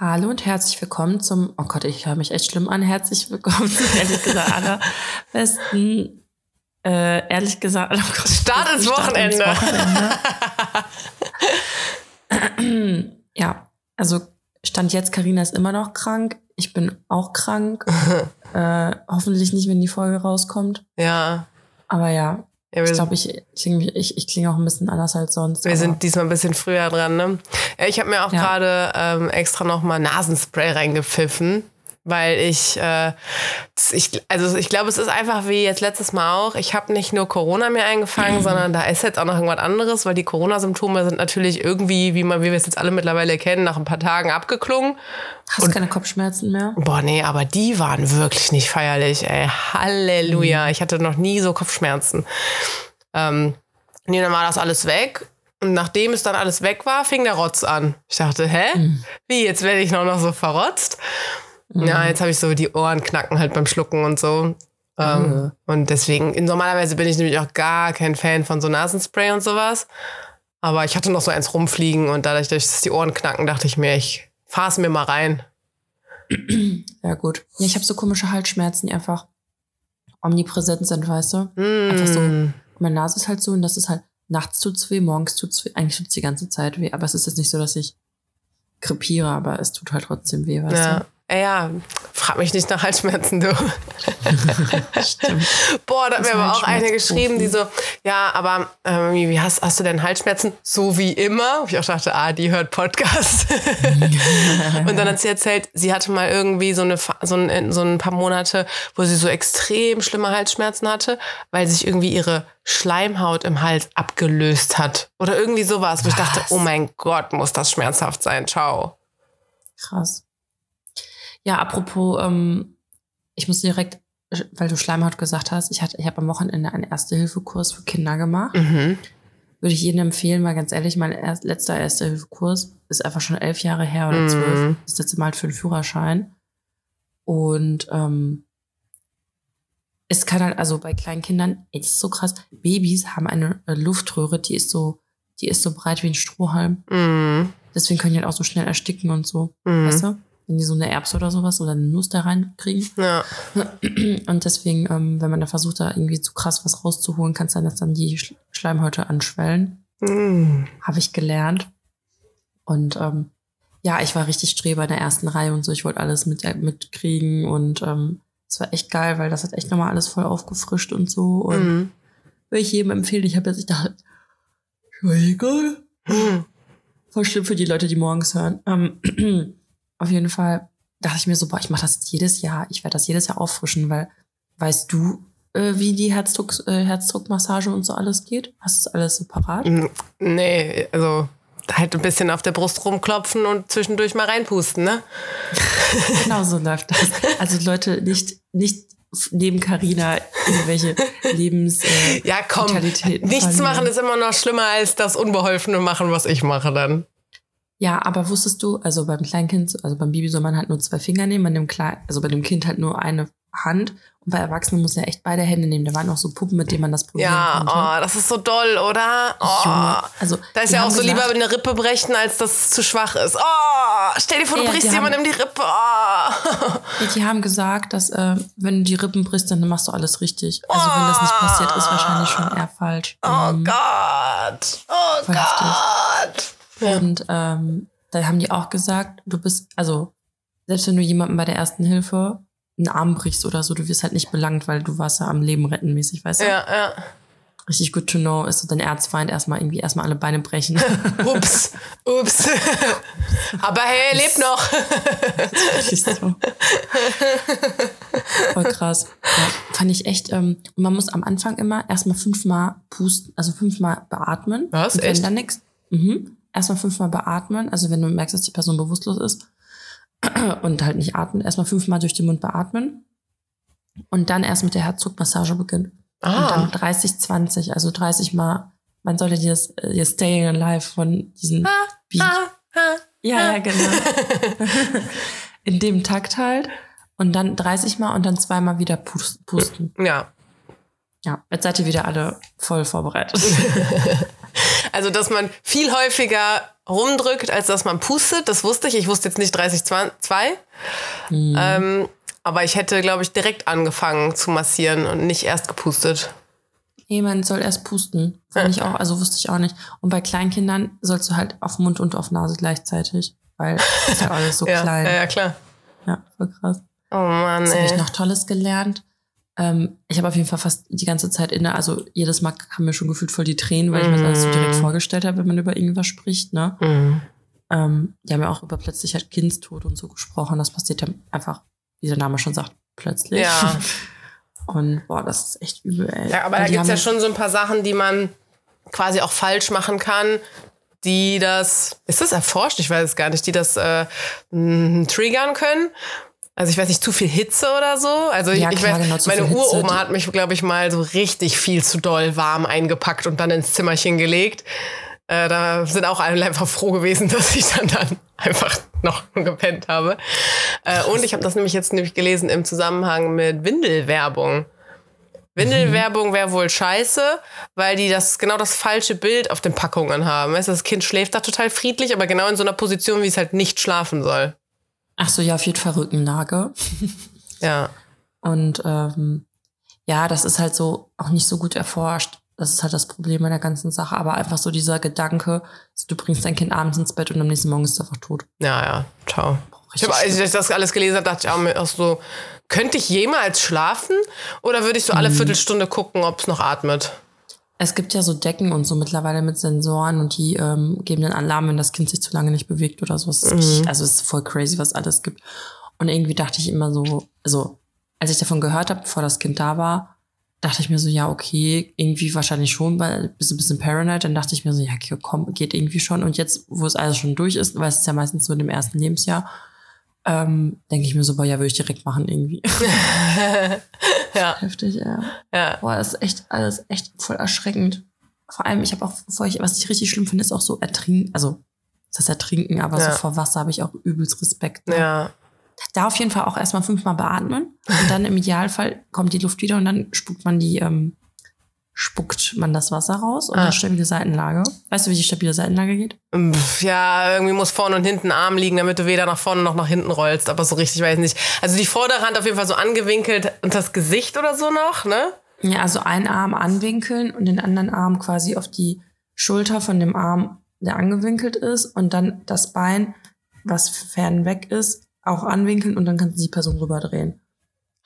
Hallo und herzlich willkommen zum, oh Gott, ich höre mich echt schlimm an, herzlich willkommen zum ehrlich gesagt allerbesten, äh, ehrlich gesagt, oh Gott, Start ins Wochenende. Wochenende. ja, also Stand jetzt, Karina ist immer noch krank, ich bin auch krank, äh, hoffentlich nicht, wenn die Folge rauskommt. Ja. Aber ja, ja, ich glaube, ich klinge ich, ich kling auch ein bisschen anders als sonst. Wir sind diesmal ein bisschen früher dran, ne? Ich habe mir auch ja. gerade ähm, extra nochmal Nasenspray reingepfiffen weil ich, äh, ich also ich glaube, es ist einfach wie jetzt letztes Mal auch. Ich habe nicht nur Corona mir eingefangen, sondern da ist jetzt auch noch irgendwas anderes, weil die Corona-Symptome sind natürlich irgendwie, wie man, wie wir es jetzt alle mittlerweile kennen, nach ein paar Tagen abgeklungen. Hast du keine Kopfschmerzen mehr? Boah, nee, aber die waren wirklich nicht feierlich, ey. Halleluja. Mhm. Ich hatte noch nie so Kopfschmerzen. Ähm, nee, dann war das alles weg. Und nachdem es dann alles weg war, fing der Rotz an. Ich dachte, hä? Mhm. Wie, jetzt werde ich noch, noch so verrotzt? Mhm. Ja, jetzt habe ich so die Ohren knacken halt beim Schlucken und so. Ähm, mhm. Und deswegen, normalerweise bin ich nämlich auch gar kein Fan von so Nasenspray und sowas. Aber ich hatte noch so eins rumfliegen und dadurch, dass die Ohren knacken, dachte ich mir, ich fahre es mir mal rein. Ja, gut. Ja, ich habe so komische Halsschmerzen, die einfach omnipräsent sind, weißt du? Mm. Einfach so. Meine Nase ist halt so und das ist halt, nachts tut's weh, morgens tut's weh, eigentlich tut's die ganze Zeit weh. Aber es ist jetzt nicht so, dass ich krepiere, aber es tut halt trotzdem weh, weißt ja. du? Ja, frag mich nicht nach Halsschmerzen, du. Boah, da hat mir aber auch eine geschrieben, die so, ja, aber ähm, wie hast, hast du denn Halsschmerzen? So wie immer. Und ich auch dachte, ah, die hört Podcast. und dann hat sie erzählt, sie hatte mal irgendwie so, eine, so, ein, so ein paar Monate, wo sie so extrem schlimme Halsschmerzen hatte, weil sich irgendwie ihre Schleimhaut im Hals abgelöst hat. Oder irgendwie sowas, wo Was? ich dachte, oh mein Gott, muss das schmerzhaft sein. Ciao. Krass. Ja, apropos, ähm, ich muss direkt, weil du Schleimhaut gesagt hast, ich, hatte, ich habe am Wochenende einen Erste-Hilfe-Kurs für Kinder gemacht. Mhm. Würde ich jedem empfehlen, weil ganz ehrlich, mein erst, letzter Erste-Hilfe-Kurs ist einfach schon elf Jahre her oder zwölf. Mhm. Das letzte Mal halt für den Führerschein. Und ähm, es kann halt, also bei kleinen Kindern, ey, das ist so krass, Babys haben eine äh, Luftröhre, die ist so, die ist so breit wie ein Strohhalm. Mhm. Deswegen können die halt auch so schnell ersticken und so. Mhm. Weißt du? Wenn die so eine Erbse oder sowas oder eine Nuss da reinkriegen. Ja. Und deswegen, ähm, wenn man da versucht, da irgendwie zu krass was rauszuholen, kann es sein, dass dann die Schleimhäute anschwellen. Mm. Habe ich gelernt. Und ähm, ja, ich war richtig Streber in der ersten Reihe und so. Ich wollte alles mit, äh, mitkriegen und ähm, es war echt geil, weil das hat echt nochmal alles voll aufgefrischt und so. Und mm. will ich jedem empfehlen. Ich habe jetzt, ich dachte, egal. Mm. Voll schlimm für die Leute, die morgens hören. Ähm, auf jeden Fall dachte ich mir so, boah, ich mache das jedes Jahr, ich werde das jedes Jahr auffrischen, weil weißt du, äh, wie die Herzdruck, äh, Herzdruckmassage und so alles geht? Hast du das alles so parat? Nee, also halt ein bisschen auf der Brust rumklopfen und zwischendurch mal reinpusten, ne? genau so läuft das. Also Leute, nicht, nicht neben Carina irgendwelche Lebens äh, Ja, komm, nichts verlieren. machen ist immer noch schlimmer als das Unbeholfene machen, was ich mache dann. Ja, aber wusstest du, also beim Kleinkind, also beim Baby soll man halt nur zwei Finger nehmen, bei dem Klein, also bei dem Kind halt nur eine Hand. Und bei Erwachsenen muss er echt beide Hände nehmen. Da waren auch so Puppen, mit denen man das probieren ja, konnte. Ja, oh, das ist so doll, oder? Oh. Junge, also, da ist ja auch so gesagt, lieber eine Rippe brechen, als dass es zu schwach ist. Oh, stell dir vor, du ja, brichst jemandem die Rippe. Oh. Die haben gesagt, dass äh, wenn du die Rippen brichst, dann machst du alles richtig. Also wenn das nicht passiert, ist wahrscheinlich schon eher falsch. Oh ähm, Gott. Oh Gott. Heftig. Ja. Und ähm, da haben die auch gesagt, du bist, also selbst wenn du jemandem bei der ersten Hilfe einen Arm brichst oder so, du wirst halt nicht belangt, weil du warst ja am Leben retten mäßig, weißt du? Ja, ja. Richtig good to know ist so dein Erzfeind erstmal irgendwie erstmal alle Beine brechen. ups, ups. Aber hey, er lebt noch. so. Voll krass. Ja, fand ich echt, ähm, man muss am Anfang immer erstmal fünfmal pusten, also fünfmal beatmen. Was? Und wenn echt? dann nichts. Mhm erstmal fünfmal beatmen. Also wenn du merkst, dass die Person bewusstlos ist und halt nicht atmet, erstmal fünfmal durch den Mund beatmen. Und dann erst mit der Herzdruckmassage beginnen. Ah. Und dann 30, 20, also 30 Mal. Man sollte dir das, ihr Staying Alive von diesem ah, Beat. Ah, ah, ja, ja, genau. In dem Takt halt. Und dann 30 Mal und dann zweimal wieder pusten. Ja. Ja, jetzt seid ihr wieder alle voll vorbereitet. Also, dass man viel häufiger rumdrückt, als dass man pustet, das wusste ich. Ich wusste jetzt nicht 30, 2. Mhm. Ähm, aber ich hätte, glaube ich, direkt angefangen zu massieren und nicht erst gepustet. Nee, man soll erst pusten. Fand ich auch, also wusste ich auch nicht. Und bei Kleinkindern sollst du halt auf Mund und auf Nase gleichzeitig. Weil das ist ja alles so ja, klein. Ja, ja, klar. Ja, voll krass. Oh Mann, Was habe ich ey. noch Tolles gelernt? Ähm, ich habe auf jeden Fall fast die ganze Zeit inne, also jedes Mal haben mir schon gefühlt voll die Tränen, weil ich mir das alles so direkt vorgestellt habe, wenn man über irgendwas spricht, ne? Mhm. Ähm, die haben ja auch über plötzlich halt Kindstod und so gesprochen. Das passiert ja einfach, wie der Name schon sagt, plötzlich. Ja. Und boah, das ist echt übel, ey. Ja, aber Und da gibt's ja schon so ein paar Sachen, die man quasi auch falsch machen kann, die das. Ist das erforscht? Ich weiß es gar nicht, die das äh, triggern können. Also ich weiß nicht, zu viel Hitze oder so. Also ich, Ja, ich klar, weiß, genau, meine Uroma hat mich, glaube ich, mal so richtig viel zu doll warm eingepackt und dann ins Zimmerchen gelegt. Äh, da sind auch alle einfach froh gewesen, dass ich dann, dann einfach noch gepennt habe. Äh, und ich habe das nämlich jetzt nämlich gelesen im Zusammenhang mit Windelwerbung. Windelwerbung wäre wohl scheiße, weil die das genau das falsche Bild auf den Packungen haben. Weißt du, das Kind schläft da total friedlich, aber genau in so einer Position, wie es halt nicht schlafen soll. Ach so, ja, auf jeden Fall Rückenlage. Ja. Und ähm, ja, das ist halt so auch nicht so gut erforscht. Das ist halt das Problem bei der ganzen Sache. Aber einfach so dieser Gedanke, so, du bringst dein Kind abends ins Bett und am nächsten Morgen ist es einfach tot. Ja, ja, ciao. Ich hab, als ich das alles gelesen habe, dachte ich auch, so, könnte ich jemals schlafen? Oder würde ich so Mhm. alle Viertelstunde gucken, ob es noch atmet? Es gibt ja so Decken und so mittlerweile mit Sensoren und die ähm, geben dann Alarm, wenn das Kind sich zu lange nicht bewegt oder so. Es ist richtig, also es ist voll crazy, was alles gibt. Und irgendwie dachte ich immer so, also als ich davon gehört habe, bevor das Kind da war, dachte ich mir so, ja, okay, irgendwie wahrscheinlich schon, weil bist ein bisschen paranoid. Dann dachte ich mir so, ja, komm, geht irgendwie schon. Und jetzt, wo es alles schon durch ist, weil es ist ja meistens so in dem ersten Lebensjahr, ähm, denke ich mir so, boah, ja, würde ich direkt machen irgendwie. Ja, Heftig, ja. ja. Boah, das ist echt alles echt voll erschreckend. Vor allem, ich habe auch, bevor ich, was ich richtig schlimm finde, ist auch so ertrinken, also das heißt ertrinken, aber Ja. so vor Wasser habe ich auch übelst Respekt. Ne? Ja. Da auf jeden Fall auch erstmal fünfmal beatmen und dann im Idealfall kommt die Luft wieder und dann spuckt man die, ähm, spuckt man das Wasser raus und Ah. eine stabile Seitenlage. Weißt du, wie die stabile Seitenlage geht? Pff, Ja, irgendwie muss vorne und hinten Arm liegen, damit du weder nach vorne noch nach hinten rollst. Aber so richtig weiß ich nicht. Also die vordere Hand auf jeden Fall so angewinkelt und das Gesicht oder so noch, ne? Ja, also einen Arm anwinkeln und den anderen Arm quasi auf die Schulter von dem Arm, der angewinkelt ist und dann das Bein, was fern weg ist, auch anwinkeln und dann kannst du die Person rüberdrehen.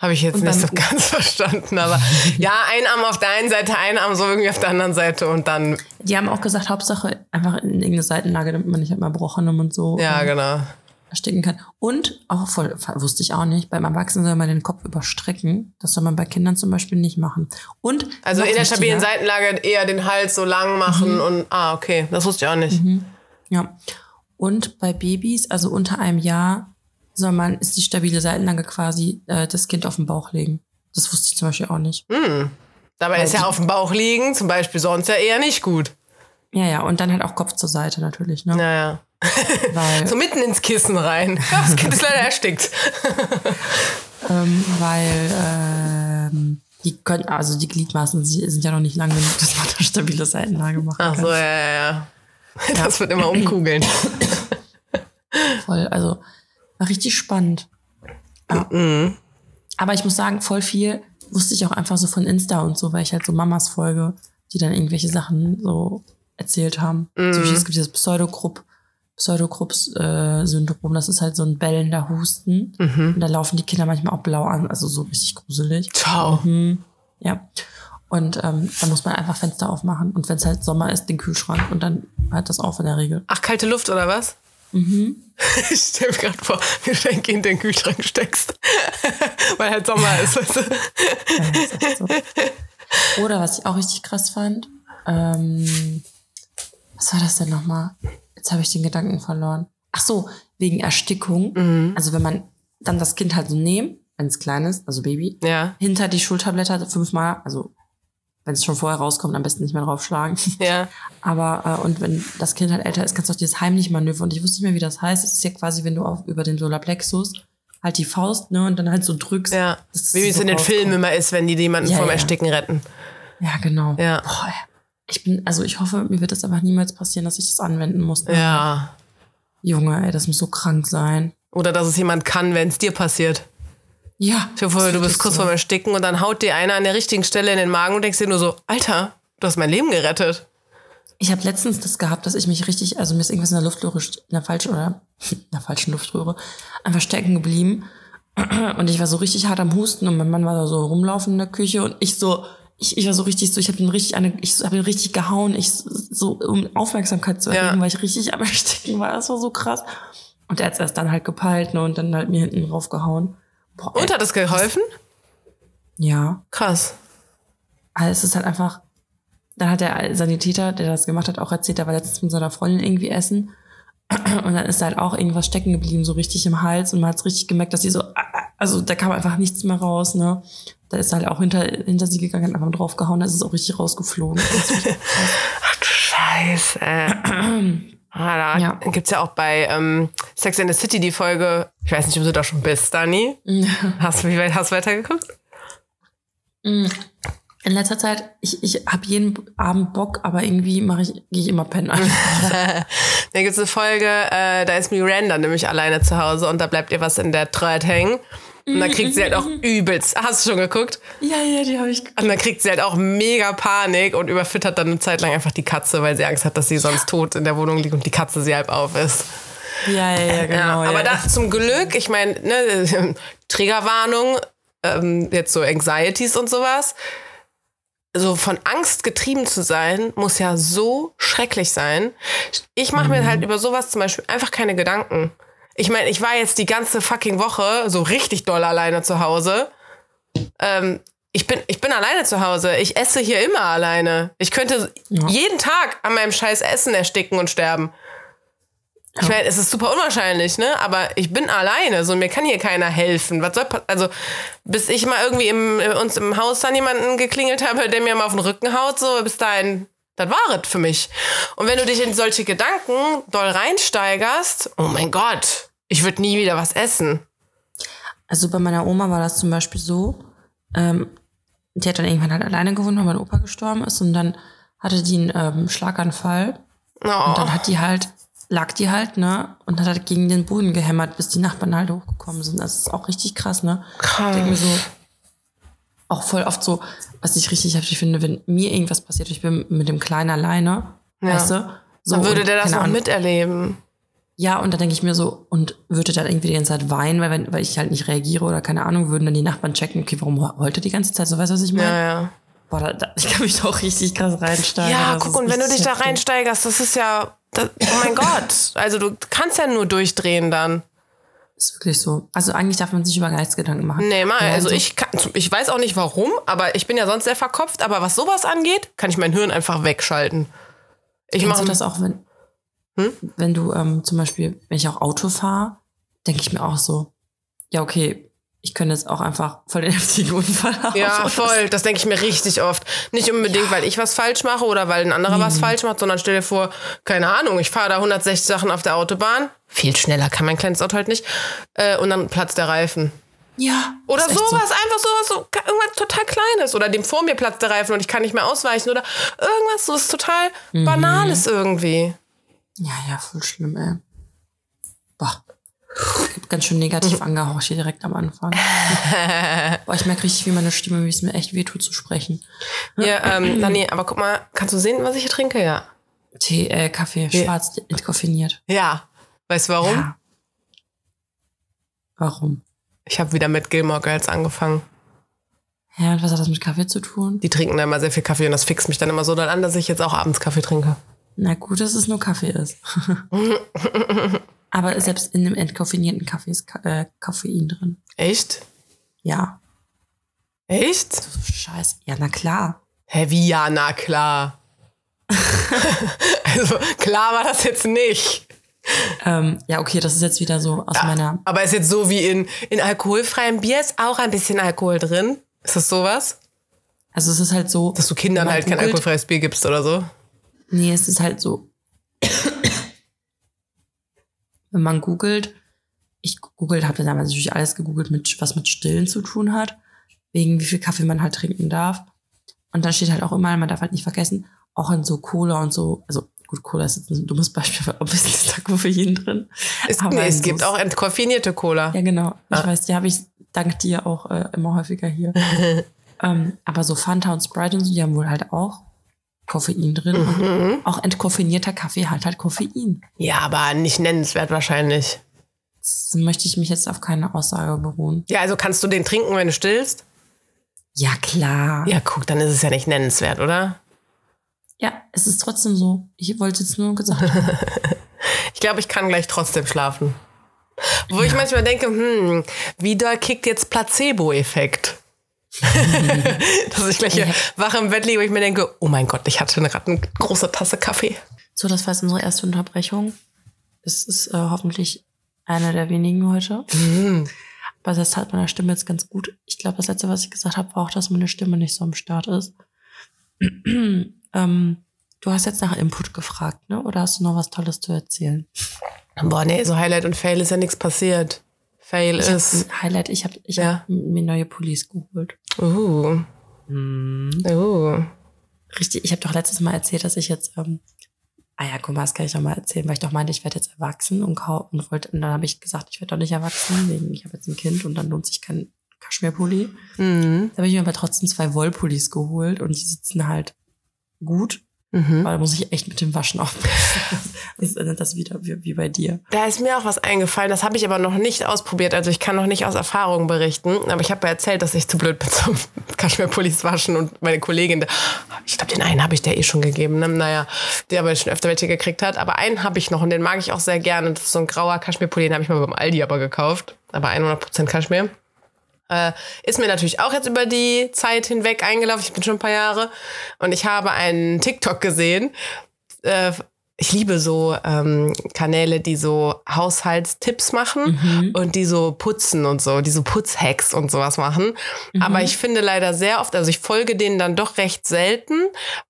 Habe ich jetzt Und nicht so ganz verstanden. Aber ja, ein Arm auf der einen Seite, ein Arm so irgendwie auf der anderen Seite und dann, Die haben auch gesagt, Hauptsache einfach in irgendeine Seitenlage, damit man nicht halt mal Brochenem und so ja, genau. ersticken kann. Und auch voll, wusste ich auch nicht, beim Erwachsenen soll man den Kopf überstrecken. Das soll man bei Kindern zum Beispiel nicht machen. Und Also in der stabilen Seitenlage eher den Hals so lang machen und, ah, okay, das wusste ich auch nicht. Ja. Und bei Babys, also unter einem Jahr, soll man, ist die stabile Seitenlage quasi äh, das Kind auf den Bauch legen. Das wusste ich zum Beispiel auch nicht. Hm. Dabei Weil ist ja auf dem Bauch liegen, zum Beispiel sonst ja eher nicht gut. Ja, ja, und dann halt auch Kopf zur Seite natürlich, ne? Naja. Weil, So mitten ins Kissen rein. Das Kind ist leider erstickt. ähm, weil ähm, die können, also die Gliedmaßen sind ja noch nicht lang genug, dass man da stabile Seitenlage machen Ach kann. so, ja, ja, ja. Das wird immer umkugeln. Voll, also war richtig spannend. Ja. Mhm. Aber ich muss sagen, voll viel wusste ich auch einfach so von Insta und so, weil ich halt so Mamas folge, die dann irgendwelche Sachen so erzählt haben. Mhm. Zum Beispiel, es gibt dieses Pseudogrupp, Pseudogrupps-Syndrom, das ist halt so ein bellender Husten. Mhm. Und da laufen die Kinder manchmal auch blau an, also so richtig gruselig. Ciao. Mhm. Ja. Und ähm, da muss man einfach Fenster aufmachen. Und wenn es halt Sommer ist, den Kühlschrank. Und dann hört das auf in der Regel. Ach, kalte Luft oder was? Mhm. Ich stell mir gerade vor, wie du dein Kind in den Kühlschrank steckst. Weil halt Sommer ist. Weißt du? Ja, so. Oder was ich auch richtig krass fand, ähm, was war das denn nochmal? Jetzt habe ich den Gedanken verloren. Ach so, wegen Erstickung. Mhm. Also wenn man dann das Kind halt so nehmen, wenn es klein ist, also Baby, Ja, hinter die Schulterblätter fünfmal, also wenn es schon vorher rauskommt, am besten nicht mehr draufschlagen. ja. Aber, äh, und wenn das Kind halt älter ist, kannst du auch dieses Heimlich-Manöver. Und ich wusste nicht mehr, wie das heißt. Es ist ja quasi, wenn du auf, über den Solarplexus halt die Faust, ne, und dann halt so drückst. Ja, wie es so in den rauskommt. Filmen immer ist, wenn die jemanden Ja, vom ja. Ersticken retten. Ja, genau. Ja. Boah, Ich bin, also ich hoffe, mir wird das einfach niemals passieren, dass ich das anwenden muss. Ne? Ja. Junge, ey, das muss so krank sein. Oder dass es jemand kann, wenn es dir passiert. Ja. Dir vor, du bist kurz so. vorm Ersticken und dann haut dir einer an der richtigen Stelle in den Magen und denkst dir nur so, Alter, du hast mein Leben gerettet. Ich habe letztens das gehabt, dass ich mich richtig, also mir ist irgendwas in der Luftröhre, in der falschen oder in der falschen Luftröhre einfach stecken geblieben. Und ich war so richtig hart am Husten und mein Mann war da so rumlaufen in der Küche und ich so, ich, ich war so richtig so, ich habe ihn richtig eine, ich habe ihn richtig gehauen, ich so, um Aufmerksamkeit zu erregen, Ja. weil ich richtig am Ersticken war. Das war so krass. Und er hat es erst dann halt gepeilt ne, und dann halt mir hinten drauf gehauen. Boah, Und hat es geholfen? ja. Krass. Also es ist halt einfach, dann hat der Sanitäter, der das gemacht hat, auch erzählt, er war letztens mit seiner Freundin irgendwie essen und dann ist halt auch irgendwas stecken geblieben, so richtig im Hals und man hat richtig gemerkt, dass sie so, also da kam einfach nichts mehr raus, ne. Da ist er halt auch hinter, hinter sie gegangen, hat einfach draufgehauen, da ist es auch richtig rausgeflogen. Ach du Scheiße. ah, da Ja. gibt's ja auch bei ähm, Sex in the City die Folge, ich weiß nicht, ob du da schon bist, Dani. Hast du wie weit hast du weitergeguckt? Mm. In letzter Zeit, ich, ich habe jeden Abend Bock, aber irgendwie mache ich, gehe ich immer pennen. Da gibt's eine Folge, äh, da ist Miranda nämlich alleine zu Hause und da bleibt ihr was in der Treue hängen. Und dann kriegt sie halt auch übelst. Hast du schon geguckt? ja, ja, die habe ich. Und dann kriegt sie halt auch mega Panik und überfüttert dann eine Zeit lang einfach die Katze, weil sie Angst hat, dass sie sonst tot in der Wohnung liegt und die Katze sie halb auf ist. Ja, ja, ja, genau. ja, aber ja. da zum Glück, ich meine, ne, Triggerwarnung, ähm, jetzt so Anxieties und sowas. So von Angst getrieben zu sein, muss ja so schrecklich sein. Ich mache mir halt über sowas zum Beispiel einfach keine Gedanken. Ich meine, ich war jetzt die ganze fucking Woche so richtig doll alleine zu Hause. Ähm, ich bin, ich bin alleine zu Hause. Ich esse hier immer alleine. Ich könnte Ja. jeden Tag an meinem scheiß Essen ersticken und sterben. Ich meine, es ist super unwahrscheinlich, ne? Aber ich bin alleine, so mir kann hier keiner helfen. Was soll also bis ich mal irgendwie im, äh, uns im Haus dann jemanden geklingelt habe, der mir mal auf den Rücken haut, so bis dahin, das war es für mich. Und wenn du dich in solche Gedanken doll reinsteigerst, oh mein Gott, ich würde nie wieder was essen. Also bei meiner Oma war das zum Beispiel so, ähm, die hat dann irgendwann halt alleine gewohnt, weil mein Opa gestorben ist und dann hatte die einen ähm, Schlaganfall Oh. und dann hat die halt, lag die halt, ne, und hat halt gegen den Boden gehämmert, bis die Nachbarn halt hochgekommen sind. Das ist auch richtig krass, ne? Krass. Ich denke mir so, auch voll oft so, was ich richtig heftig finde, wenn mir irgendwas passiert, ich bin mit dem Kleinen alleine, Ja. weißt du? So, Dann würde der das noch Ahnung. miterleben. Ja, und da denke ich mir so, und würde dann irgendwie die ganze Zeit weinen, weil, wenn, weil ich halt nicht reagiere oder keine Ahnung, würden dann die Nachbarn checken, okay, warum heult er die ganze Zeit? So, weißt du, was ich meine? Ja, ja. Boah, da, da, ich kann mich da auch richtig krass reinsteigen. Ja, guck, und wenn du dich da reinsteigerst, das ist ja, das, oh mein Gott. Also du kannst ja nur durchdrehen dann. Ist wirklich so. Also eigentlich darf man sich über Geistgedanken machen. Nee, mal, also so- ich kann, ich weiß auch nicht warum, aber ich bin ja sonst sehr verkopft, aber was sowas angeht, kann ich mein Hirn einfach wegschalten. Ich mache das auch, wenn, Hm? wenn du ähm, zum Beispiel, wenn ich auch Auto fahre, denke ich mir auch so, ja, okay, ich könnte jetzt auch einfach voll den heftigen Unfall haben. Ja, voll. Das denke ich mir richtig oft. Nicht unbedingt, weil ich was falsch mache oder weil ein anderer was falsch macht, sondern stell dir vor, keine Ahnung, ich fahre da 160 Sachen auf der Autobahn. Viel schneller kann mein kleines Auto halt nicht. Äh, und dann platzt der Reifen. Ja. Oder ist sowas, einfach sowas, so irgendwas total Kleines. Oder dem vor mir platzt der Reifen und ich kann nicht mehr ausweichen. Oder irgendwas, so was total Mhm. Banales irgendwie. Ja, ja, voll schlimm, ey. Boah. Ganz schön negativ angehaucht hier direkt am Anfang. Boah, ich merke richtig, wie meine Stimme, wie es mir echt wehtut zu sprechen. Ja, ähm, Dani, aber guck mal, kannst du sehen, was ich hier trinke? Ja. Tee, äh, Kaffee, schwarz, entkoffiniert. Ja. Weißt du warum? Ja. Warum? Ich habe wieder mit Gilmore Girls angefangen. Ja, und was hat das mit Kaffee zu tun? Die trinken da immer sehr viel Kaffee und das fixt mich dann immer so dann an, dass ich jetzt auch abends Kaffee trinke. Na gut, dass es nur Kaffee ist. Aber selbst in dem entkoffinierten Kaffee ist Ka äh, Koffein drin. Echt? Ja. Echt? Scheiße. Ja, na klar. Hä, wie ja, na klar. also klar war das jetzt nicht. Ähm, ja, okay, das ist jetzt wieder so aus meiner. Aber ist jetzt so wie in, in alkoholfreiem Bier ist auch ein bisschen Alkohol drin. Ist das sowas? Also es ist halt so. Dass du Kindern halt kein alkoholfreies Bier gibst oder so? Nee, es ist halt so. Wenn man googelt, ich googelt, habe damals natürlich alles gegoogelt, mit, was mit Stillen zu tun hat, wegen wie viel Kaffee man halt trinken darf. Und da steht halt auch immer, man darf halt nicht vergessen, auch in so Cola und so, also gut, Cola ist jetzt ein dummes Beispiel, weil obviously ist da Koffein drin. Es, Aber nee, es so- gibt auch entkoffinierte Cola. Ja, genau. Ich Ah. weiß, die habe ich dank dir auch äh, immer häufiger hier. ähm, aber so Fanta und Sprite und so, die haben wohl halt auch Koffein drin. Mhm. auch entkoffinierter Kaffee hat halt Koffein. Ja, aber nicht nennenswert wahrscheinlich. Das möchte ich mich jetzt auf keine Aussage beruhen. Ja, also kannst du den trinken, wenn du stillst? Ja, klar. Ja, guck, dann ist es ja nicht nennenswert, oder? Ja, es ist trotzdem so. Ich wollte jetzt nur gesagt haben. Ich glaube, ich kann gleich trotzdem schlafen. Wo ich manchmal denke, hm, wieder kickt jetzt Placebo-Effekt. Dass ich gleich hier wach im Bett liege und ich mir denke, oh mein Gott, ich hatte gerade eine große Tasse Kaffee. So, das war jetzt unsere erste Unterbrechung. Es ist äh, hoffentlich eine der wenigen heute. Aber das tat meiner Stimme jetzt ganz gut. Ich glaube, das letzte, was ich gesagt habe, war auch, dass meine Stimme nicht so am Start ist. ähm, du hast jetzt nach Input gefragt, ne? Oder hast du noch was Tolles zu erzählen? Boah, nee, so Highlight und Fail ist ja nichts passiert. Fail Ich ist. Highlight, ich habe ich Ja. hab mir neue Pullis geholt. Uh, Mhm. uh. Richtig, ich habe doch letztes Mal erzählt, dass ich jetzt, ähm, ah ja, guck mal, das kann ich doch mal erzählen, weil ich doch meinte, ich werde jetzt erwachsen und, und wollte, und dann habe ich gesagt, ich werde doch nicht erwachsen, wegen ich habe jetzt ein Kind und dann lohnt sich kein Kaschmirpulli. Mhm. Da habe ich mir aber trotzdem zwei Wollpullis geholt und die sitzen halt gut, Mhm. aber da muss ich echt mit dem Waschen aufpassen. Endet das wieder wie, wie bei dir. Da ist mir auch was eingefallen, das habe ich aber noch nicht ausprobiert. Also ich kann noch nicht aus Erfahrung berichten. Aber ich habe ja erzählt, dass ich zu blöd bin zum Kaschmirpullis waschen und meine Kollegin, ich glaube, den einen habe ich der eh schon gegeben. Ne? Naja, der aber schon öfter welche gekriegt hat. Aber einen habe ich noch und den mag ich auch sehr gerne. Das ist so ein grauer Kaschmirpulli, den habe ich mal beim Aldi aber gekauft. Aber 100% Kaschmir. Äh, ist mir natürlich auch jetzt über die Zeit hinweg eingelaufen. Ich bin schon ein paar Jahre. Und ich habe einen TikTok gesehen. Äh, ich liebe so ähm, Kanäle, die so Haushaltstipps machen und die so putzen und so, die so Putzhacks und sowas machen. Aber ich finde leider sehr oft, also ich folge denen dann doch recht selten,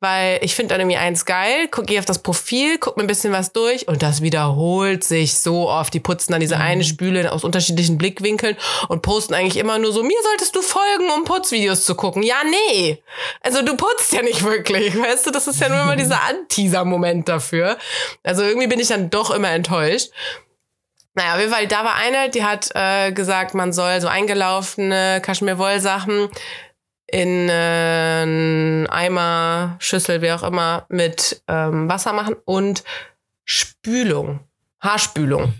weil ich finde dann irgendwie eins geil, guck, gehe auf das Profil, guck mir ein bisschen was durch und das wiederholt sich so oft. Die putzen dann diese eine Spüle aus unterschiedlichen Blickwinkeln und posten eigentlich immer nur so, mir solltest du folgen, um Putzvideos zu gucken. Ja, nee. Also du putzt ja nicht wirklich, weißt du, das ist ja nur immer dieser Anteaser-Moment dafür. Also irgendwie bin ich dann doch immer enttäuscht. Naja, auf jeden Fall, da war eine, die hat äh, gesagt, man soll so eingelaufene Kaschmir-Wollsachen in äh, Eimer, Schüssel, wie auch immer, mit ähm, Wasser machen und Spülung, Haarspülung.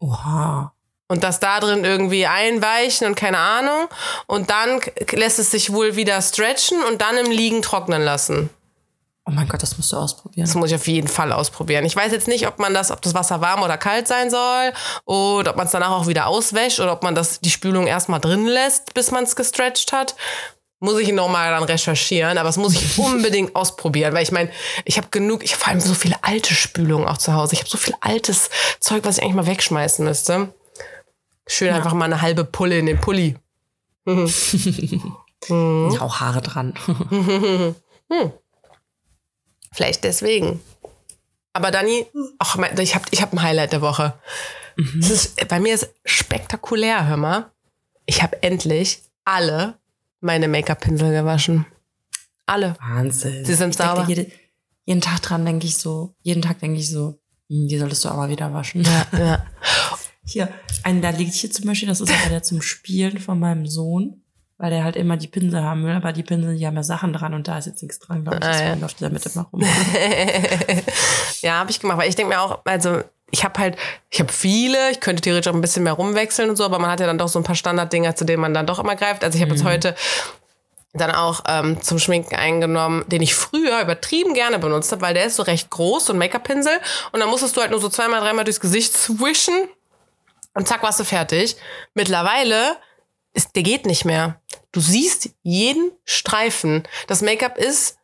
Oha. Und das da drin irgendwie einweichen und keine Ahnung. Und dann lässt es sich wohl wieder stretchen und dann im Liegen trocknen lassen. Oh mein Gott, das musst du ausprobieren. Das muss ich auf jeden Fall ausprobieren. Ich weiß jetzt nicht, ob man das, ob das Wasser warm oder kalt sein soll oder ob man es danach auch wieder auswäscht oder ob man das die Spülung erstmal drin lässt, bis man es gestretcht hat. Muss ich nochmal dann recherchieren, aber das muss ich unbedingt ausprobieren, weil ich meine, ich habe genug, ich habe vor allem so viele alte Spülungen auch zu Hause. Ich habe so viel altes Zeug, was ich eigentlich mal wegschmeißen müsste. Schön einfach mal eine halbe Pulle in den Pulli. Ja, auch Haare dran. Vielleicht deswegen. Aber Dani, ach, ich habe ich hab ein Highlight der Woche. Es ist, bei mir ist spektakulär, hör mal. Ich habe endlich alle meine Make-up-Pinsel gewaschen. Alle. Wahnsinn. Sie sind Ich sauber. Jede, jeden Tag dran denke ich so, jeden Tag denke ich so, hm, die solltest du aber wieder waschen. Ja. Hier, einen da liegt hier zum Beispiel, das ist der zum Spielen von meinem Sohn, weil der halt immer die Pinsel haben will, aber die Pinsel, die haben ja Sachen dran und da ist jetzt nichts dran, glaube ich. Ah, Deswegen ja. läuft der damit immer rum. ja, habe ich gemacht, weil ich denke mir auch, also ich habe halt, ich habe viele, ich könnte theoretisch auch ein bisschen mehr rumwechseln und so, aber man hat ja dann doch so ein paar Standarddinger, zu denen man dann doch immer greift. Also ich habe jetzt heute dann auch ähm, zum Schminken eingenommen, den ich früher übertrieben gerne benutzt habe, weil der ist so recht groß, so ein Make-up-Pinsel. Und dann musstest du halt nur so zweimal, dreimal durchs Gesicht swischen und zack, warst du fertig. Mittlerweile ist, der geht nicht mehr. Du siehst jeden Streifen. Das Make-up ist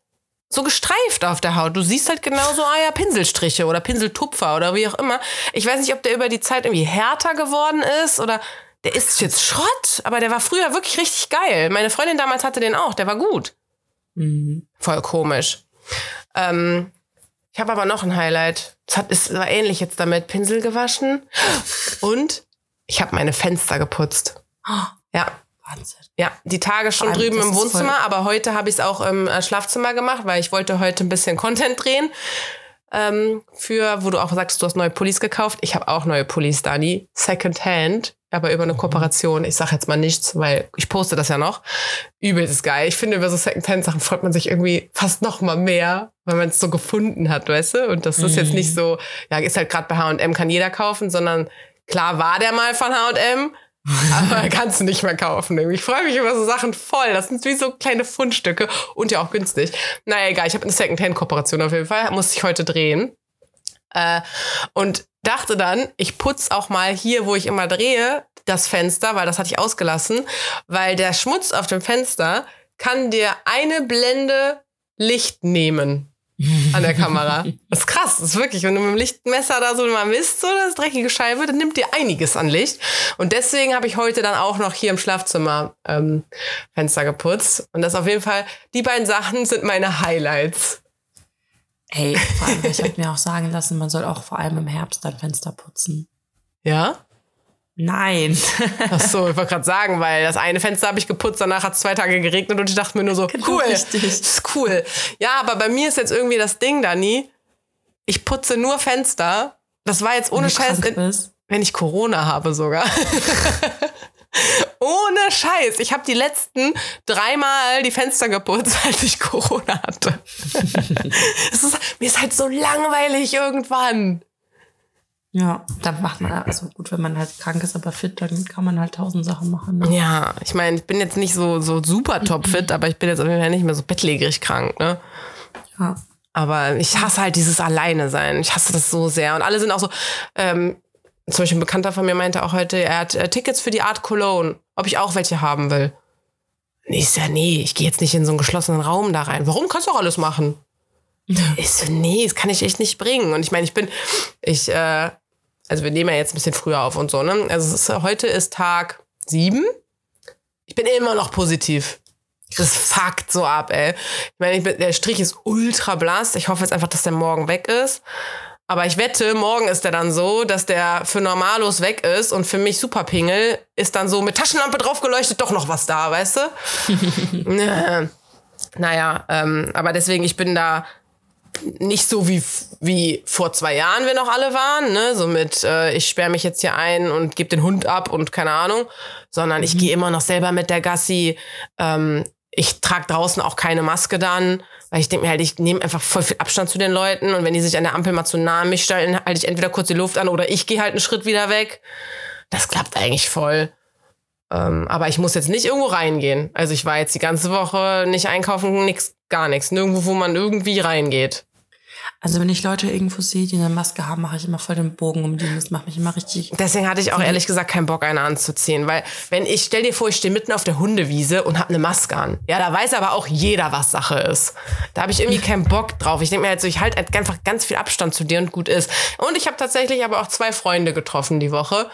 so gestreift auf der Haut. Du siehst halt genauso, ah ja, Pinselstriche oder Pinseltupfer oder wie auch immer. Ich weiß nicht, ob der über die Zeit irgendwie härter geworden ist oder der ist jetzt Schrott, aber der war früher wirklich richtig geil. Meine Freundin damals hatte den auch, der war gut. Mhm. Voll komisch. Ähm, ich habe aber noch ein Highlight. Das hat, ist, war ähnlich jetzt damit. Pinsel gewaschen und ich habe meine Fenster geputzt. Ja, Wahnsinn. Ja, die Tage schon allem, drüben im Wohnzimmer, voll- aber heute habe ich es auch im äh, Schlafzimmer gemacht, weil ich wollte heute ein bisschen Content drehen. Ähm, für, wo du auch sagst, du hast neue Pullis gekauft. Ich habe auch neue Pullis, Dani. Secondhand, aber über eine Mhm. Kooperation. Ich sage jetzt mal nichts, weil ich poste das ja noch. Übelst geil. Ich finde, über so Secondhand-Sachen freut man sich irgendwie fast noch mal mehr, weil man es so gefunden hat, weißt du? Und das ist jetzt Mhm. nicht so, ja, ist halt gerade bei H&M kann jeder kaufen, sondern klar war der mal von H&M, aber kannst du nicht mehr kaufen. Ich freue mich über so Sachen voll. Das sind wie so kleine Fundstücke und ja auch günstig. Naja, egal. Ich habe eine Secondhand-Kooperation auf jeden Fall. Musste ich heute drehen. Äh, und dachte dann, ich putz auch mal hier, wo ich immer drehe, das Fenster, weil das hatte ich ausgelassen, weil der Schmutz auf dem Fenster kann dir eine Blende Licht nehmen an der Kamera. Das ist krass, das ist wirklich, wenn du mit dem Lichtmesser da so mal misst, so das dreckige Scheibe, dann nimmt dir einiges an Licht. Und deswegen habe ich heute dann auch noch hier im Schlafzimmer ähm, Fenster geputzt. Und das auf jeden Fall, die beiden Sachen sind meine Highlights. Ey, vor allem, ich habe mir auch sagen lassen, man soll auch vor allem im Herbst dann Fenster putzen. Ja? Nein. Ach so, ich wollte gerade sagen, weil das eine Fenster habe ich geputzt, danach hat es zwei Tage geregnet und ich dachte mir nur so, Genau, cool, richtig. das ist cool. Ja, aber bei mir ist jetzt irgendwie das Ding, Dani, ich putze nur Fenster. Das war jetzt ohne Scheiß, bist. wenn ich Corona habe sogar. Ohne Scheiß. Ich habe die letzten dreimal die Fenster geputzt, als ich Corona hatte. Es ist, mir ist halt so langweilig irgendwann. Ja, dann macht man, also gut, wenn man halt krank ist, aber fit, dann kann man halt tausend Sachen machen. Ne? Ja, ich meine, ich bin jetzt nicht so, so super topfit, aber ich bin jetzt auf jeden Fall nicht mehr so bettlägerig krank, ne? Ja. Aber ich hasse halt dieses Alleine sein. Ich hasse das so sehr. Und alle sind auch so, ähm, zum Beispiel ein Bekannter von mir meinte auch heute, er hat äh, Tickets für die Art Cologne, ob ich auch welche haben will. Ich so, ja, nee, ich gehe jetzt nicht in so einen geschlossenen Raum da rein. Warum kannst du auch alles machen? Ich so, nee, das kann ich echt nicht bringen. Und ich meine, ich bin, ich, äh, also wir nehmen ja jetzt ein bisschen früher auf und so, ne? Also ist, heute ist Tag sieben. Ich bin immer noch positiv. Das fuckt so ab, ey. Ich meine, ich bin, der Strich ist ultra blass. Ich hoffe jetzt einfach, dass der morgen weg ist. Aber ich wette, morgen ist der dann so, dass der für Normalos weg ist und für mich Superpingel ist dann so mit Taschenlampe drauf geleuchtet doch noch was da, weißt du? Ja. naja, ähm, aber deswegen, ich bin da nicht so wie, wie vor zwei Jahren wir noch alle waren, ne? So mit, äh, ich sperre mich jetzt hier ein und gebe den Hund ab und keine Ahnung, sondern ich gehe immer noch selber mit der Gassi. Ähm, ich trage draußen auch keine Maske dann, weil ich denke mir halt, ich nehme einfach voll viel Abstand zu den Leuten und wenn die sich an der Ampel mal zu nah an mich stellen, halte ich entweder kurz die Luft an oder ich gehe halt einen Schritt wieder weg. Das klappt eigentlich voll. Ähm, aber ich muss jetzt nicht irgendwo reingehen. Also ich war jetzt die ganze Woche nicht einkaufen, nix, gar nichts. Nirgendwo, wo man irgendwie reingeht. Also wenn ich Leute irgendwo sehe, die eine Maske haben, mache ich immer voll den Bogen um die. Das macht mich immer richtig. Deswegen hatte ich auch ehrlich gesagt keinen Bock, eine anzuziehen. Weil, wenn ich, stell dir vor, ich stehe mitten auf der Hundewiese und habe eine Maske an. Ja, da weiß aber auch jeder, was Sache ist. Da habe ich irgendwie keinen Bock drauf. Ich denke mir halt so, ich halte halt einfach ganz viel Abstand zu dir und gut ist. Und ich habe tatsächlich aber auch zwei Freunde getroffen die Woche.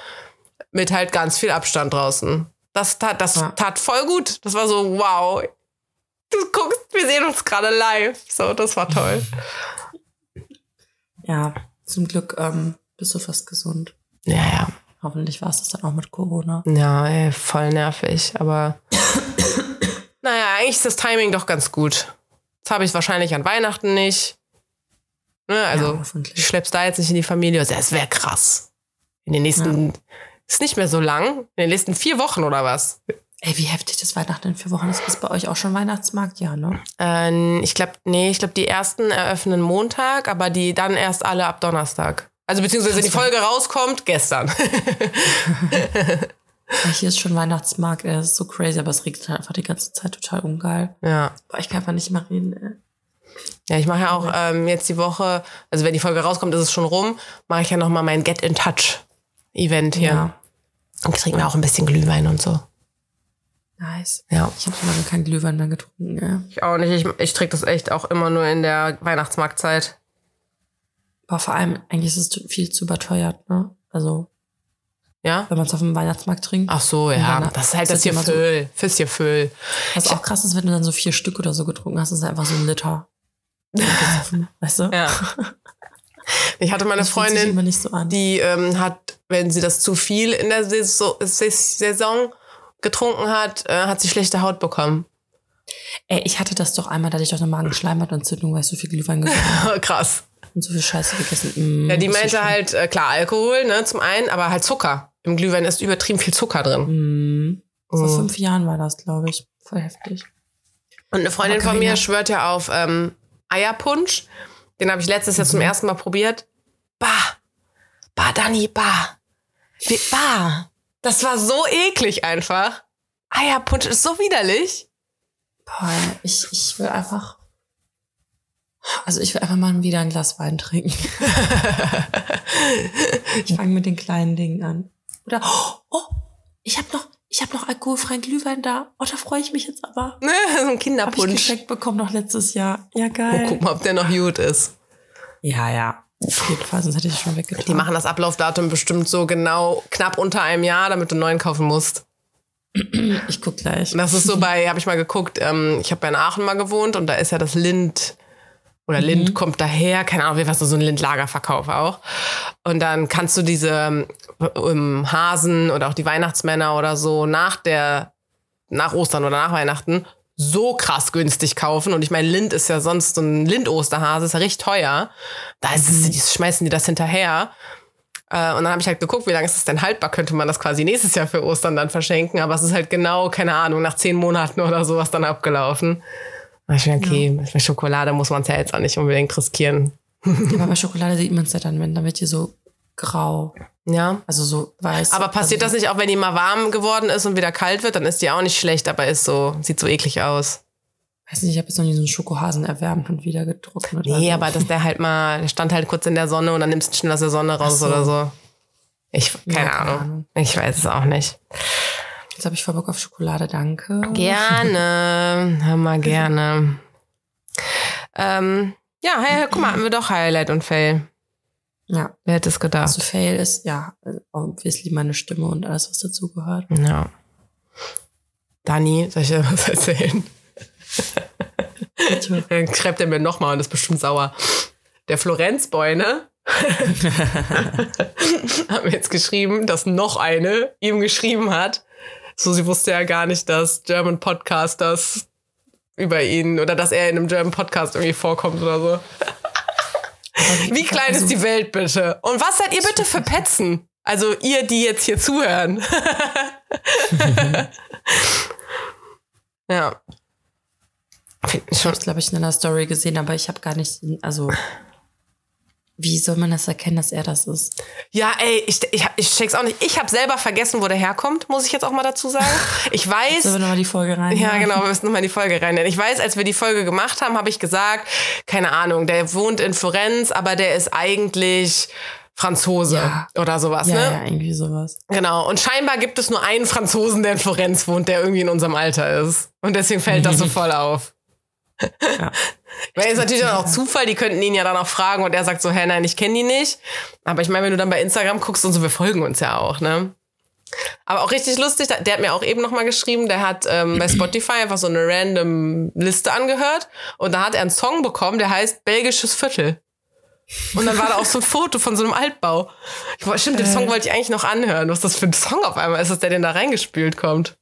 Mit halt ganz viel Abstand draußen. Das tat, das Ja. tat voll gut. Das war so, wow. Du guckst, wir sehen uns gerade live. So, das war toll. Ja, zum Glück ähm, bist du fast gesund. Ja, ja. Hoffentlich war es das dann auch mit Corona. Ja, ey, voll nervig, aber naja, eigentlich ist das Timing doch ganz gut. Jetzt habe ich wahrscheinlich an Weihnachten nicht. Ne, also, Ja, ich schlepp's da jetzt nicht in die Familie. Also, es wäre krass. In den nächsten, ist nicht mehr so lang, in den nächsten vier Wochen oder was? Ey, wie heftig das Weihnachten in vier Wochen ist. Ist bei euch auch schon Weihnachtsmarkt? Ja, ne? Äh, ich glaube, nee, ich glaube, die ersten eröffnen Montag, aber die dann erst alle ab Donnerstag. Also, beziehungsweise die Folge rauskommt gestern. Hier ist schon Weihnachtsmarkt. Das ist so crazy, aber es regnet halt einfach die ganze Zeit total ungeil. ja. Boah, ich kann einfach nicht mehr reden. Ey. Ja, ich mache ja auch ähm, jetzt die Woche, also wenn die Folge rauskommt, ist es schon rum, mache ich ja nochmal mein Get in Touch Event hier. Ja. Und trinke mir auch ein bisschen Glühwein und so. Nice. Ja. Ich habe schon lange keinen Glühwein mehr getrunken. Ey. Ich auch nicht. Ich, ich trinke das echt auch immer nur in der Weihnachtsmarktzeit. Aber vor allem, eigentlich ist es viel zu überteuert, ne? Also, Ja? wenn man es auf dem Weihnachtsmarkt trinkt. Ach so, ja. Weihnacht- Das ist halt das das ist hier immer so- Füll. Fürs hier Füll. Was auch krass ist, wenn du dann so vier Stück oder so getrunken hast, ist einfach so ein Liter. weißt du? Ja. Ich hatte meine Das fühlt sich Freundin, so an. die ähm, hat, wenn sie das zu viel in der Saison, getrunken hat, äh, hat sie schlechte Haut bekommen. Ey, ich hatte das doch einmal, da hatte ich doch eine Magenschleimhautentzündung, weil ich so viel Glühwein getrunken habe Krass. und so viel Scheiße gegessen. Mm, Ja, die meinte halt, äh, klar, Alkohol, ne, zum einen, aber halt Zucker. Im Glühwein ist übertrieben viel Zucker drin. Mm. Vor Oh. fünf Jahren war das, glaube ich. Voll heftig. Und eine Freundin von mir schwört ja auf ähm, Eierpunsch. Den habe ich letztes Jahr zum Mhm. ersten Mal probiert. Bah. Bah, Dani, bah. Bah. Das war so eklig einfach. Eierpunsch ist so widerlich. Boah, ich, ich will einfach. Also ich will einfach mal wieder ein Glas Wein trinken. ich fange mit den kleinen Dingen an. Oder oh, ich habe noch, ich habe noch alkoholfreien Glühwein da. Oh, da freue ich mich jetzt aber. Ne, so ein Habe ich Kinderpunsch. geschenkt bekommen noch letztes Jahr. Ja Oh, geil. guck mal, ob der noch gut ist. ja, ja. Auf jeden Fall, sonst hätte ich schon weggetan. Die machen das Ablaufdatum bestimmt so genau knapp unter einem Jahr, damit du einen neuen kaufen musst. Ich guck gleich. Das ist so bei, habe ich mal geguckt, ähm, ich habe in Aachen mal gewohnt und da ist ja das Lind, oder Lind kommt daher, keine Ahnung, wie was so ein Lindlagerverkauf auch. Und dann kannst du diese ähm, Hasen oder auch die Weihnachtsmänner oder so nach der, nach Ostern oder nach Weihnachten so krass günstig kaufen. Und ich meine, Lind ist ja sonst so ein Lind-Osterhase, ist ja richtig teuer. Da ist es, die schmeißen die das hinterher. Äh, und dann habe ich halt geguckt, wie lange ist es denn haltbar? Könnte man das quasi nächstes Jahr für Ostern dann verschenken? Aber es ist halt genau, keine Ahnung, nach zehn Monaten oder sowas dann abgelaufen. Da ich mir, okay, bei Schokolade muss man es ja jetzt auch nicht unbedingt riskieren. Ja, aber bei Schokolade sieht man es ja dann, wenn dann wird die so grau. Ja. Also so weiß. Aber passiert also, das nicht auch, wenn die mal warm geworden ist und wieder kalt wird, dann ist die auch nicht schlecht, aber ist so, sieht so eklig aus. Weiß nicht, ich habe jetzt noch nie so einen Schokohasen erwärmt und wieder getrocknet. Nee, Also, aber dass der halt mal, der stand halt kurz in der Sonne und dann nimmst du ihn schnell aus der Sonne raus so. oder so. Ich, keine, Ja, Ahnung. Ahnung. Ich weiß es auch nicht. Jetzt habe ich voll Bock auf Schokolade, danke. Gerne, hör mal gerne. Ähm, ja, hey, guck mal, hatten wir doch Highlight und Fail. Ja, Wer hätte es gedacht? also Fail ist, ja, obviously meine Stimme und alles, was dazugehört. Ja. Dani, soll ich dir was erzählen? Dann schreibt er mir nochmal und ist bestimmt sauer. Der Florenzboy, ne? hat mir jetzt geschrieben, dass noch eine ihm geschrieben hat. So, sie wusste ja gar nicht, dass German Podcasters über ihn oder dass er in einem German Podcast irgendwie vorkommt oder so. Wie klein Also, ist die Welt bitte? Und was seid ihr bitte für Petzen? Also ihr, die jetzt hier zuhören. ja. Ich habe es, glaube ich, in einer Story gesehen, aber ich habe gar nicht, also, wie soll man das erkennen, dass er das ist? Ja, ey, ich, ich, ich check's auch nicht. Ich habe selber vergessen, wo der herkommt, muss ich jetzt auch mal dazu sagen. Ich weiß. Sollen wir nochmal die Folge rein? Ja, genau, wir müssen nochmal in die Folge rein. Ich weiß, als wir die Folge gemacht haben, habe ich gesagt, keine Ahnung, der wohnt in Florenz, aber der ist eigentlich Franzose Ja. oder sowas, Ja, ne? ja, irgendwie sowas. Genau. Und scheinbar gibt es nur einen Franzosen, der in Florenz wohnt, der irgendwie in unserem Alter ist. Und deswegen fällt das so voll auf. Ja. Weil ist natürlich dann auch Zufall, die könnten ihn ja dann auch fragen und er sagt so, hä, nein, ich kenne die nicht. Aber ich meine, wenn du dann bei Instagram guckst und so, wir folgen uns ja auch, ne? Aber auch richtig lustig, der hat mir auch eben nochmal geschrieben, der hat ähm, bei Spotify einfach so eine random Liste angehört und da hat er einen Song bekommen, der heißt Belgisches Viertel. Und dann war da auch so ein Foto von so einem Altbau. Ich, stimmt, den Song wollte ich eigentlich noch anhören. Was das für ein Song auf einmal ist, dass der denn da reingespült kommt.